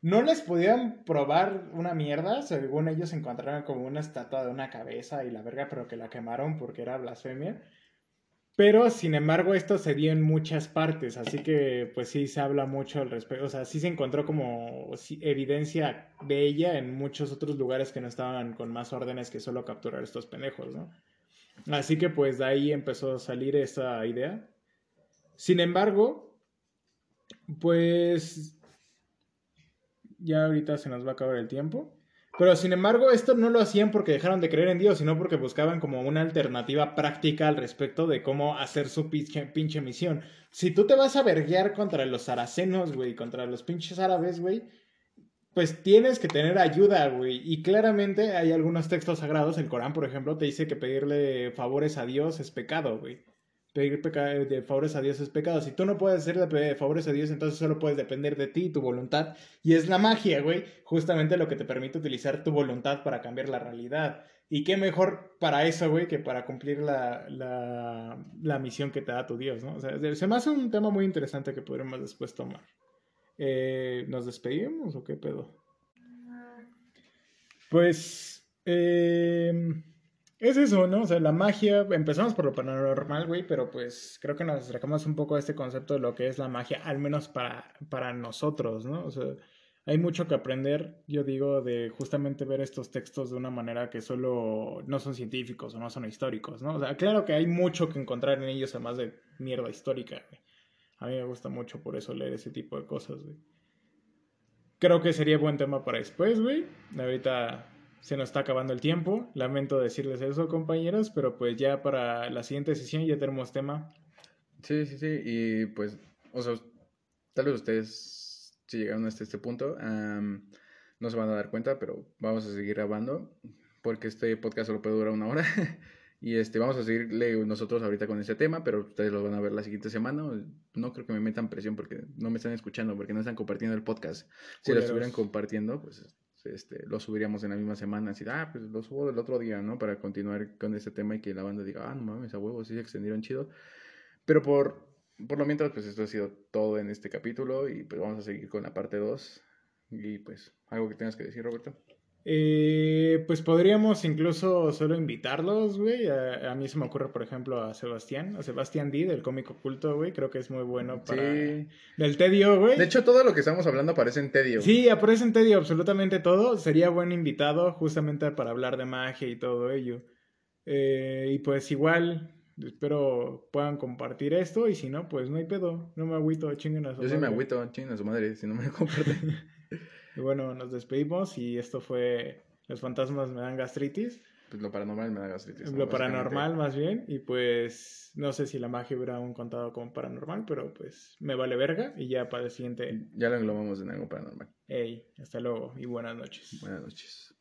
No les podían probar una mierda, según ellos encontraron como una estatua de una cabeza y la verga, pero que la quemaron porque era blasfemia. Pero, sin embargo, esto se dio en muchas partes, así que pues sí se habla mucho al respecto, o sea, sí se encontró como evidencia de ella en muchos otros lugares que no estaban con más órdenes que solo capturar estos pendejos, ¿no? Así que pues de ahí empezó a salir esa idea. Sin embargo, pues ya ahorita se nos va a acabar el tiempo. Pero sin embargo, esto no lo hacían porque dejaron de creer en Dios, sino porque buscaban como una alternativa práctica al respecto de cómo hacer su pinche, misión. Si tú te vas a verguear contra los saracenos, güey, contra los pinches árabes, güey, pues tienes que tener ayuda, güey. Y claramente hay algunos textos sagrados, el Corán, por ejemplo, te dice que pedirle favores a Dios es pecado, güey. Pedir favores a Dios es pecado. Si tú no puedes hacerle favores a Dios, entonces solo puedes depender de ti tu voluntad. Y es la magia, güey, justamente lo que te permite utilizar tu voluntad para cambiar la realidad. Y qué mejor para eso, güey, que para cumplir la, la, la misión que te da tu Dios, ¿no? O sea, se me hace un tema muy interesante que podremos después tomar. Eh, ¿Nos despedimos o qué pedo? Pues, eh, es eso, ¿no? O sea, la magia, empezamos por lo paranormal, güey, pero pues creo que nos acercamos un poco a este concepto de lo que es la magia, al menos para, para nosotros, ¿no? O sea, hay mucho que aprender, yo digo, de justamente ver estos textos de una manera que solo no son científicos o no son históricos, ¿no? O sea, claro que hay mucho que encontrar en ellos, además de mierda histórica, güey. A mí me gusta mucho por eso leer ese tipo de cosas, güey. Creo que sería buen tema para después, güey. Ahorita se nos está acabando el tiempo. Lamento decirles eso, compañeros, pero pues ya para la siguiente sesión ya tenemos tema. Sí, sí, sí. Y pues, o sea, tal vez ustedes, si llegaron hasta este punto, am, no se van a dar cuenta, pero vamos a seguir grabando porque este podcast solo puede durar una hora. y este, vamos a seguirle nosotros ahorita con este tema, pero ustedes lo van a ver la siguiente semana. No creo que me metan presión porque no me están escuchando, porque no están compartiendo el podcast. Si lo estuvieran compartiendo, pues este, lo subiríamos en la misma semana. Así, ah, pues lo subo el otro día, ¿no? Para continuar con este tema y que la banda diga, ah, no mames, a huevo, sí se extendieron chido. Pero por, por lo mientras, pues esto ha sido todo en este capítulo y pues vamos a seguir con la parte 2. Y pues, algo que tengas que decir, Roberto. Eh, pues podríamos incluso solo invitarlos, güey. A, a mí se me ocurre, por ejemplo, a Sebastián, a Sebastián D del cómic oculto, güey. Creo que es muy bueno para... Sí. Del tedio, güey. De hecho, todo lo que estamos hablando parece en tedio. Sí, aparece en Tedio absolutamente todo. Sería buen invitado justamente para hablar de magia y todo ello. Eh, y pues igual, espero puedan compartir esto y si no, pues no hay pedo. No me agüito, chinguen a su Yo sí me agüito, ching a su madre, si no me comparten. Y bueno, nos despedimos y esto fue Los fantasmas me dan gastritis. pues lo paranormal me da gastritis. ¿no? Lo paranormal más bien. Y pues no sé si la magia hubiera aún contado como paranormal, pero pues me vale verga. Y ya para el siguiente, Ya lo englobamos en algo paranormal. hey, hasta luego y buenas noches. Buenas noches.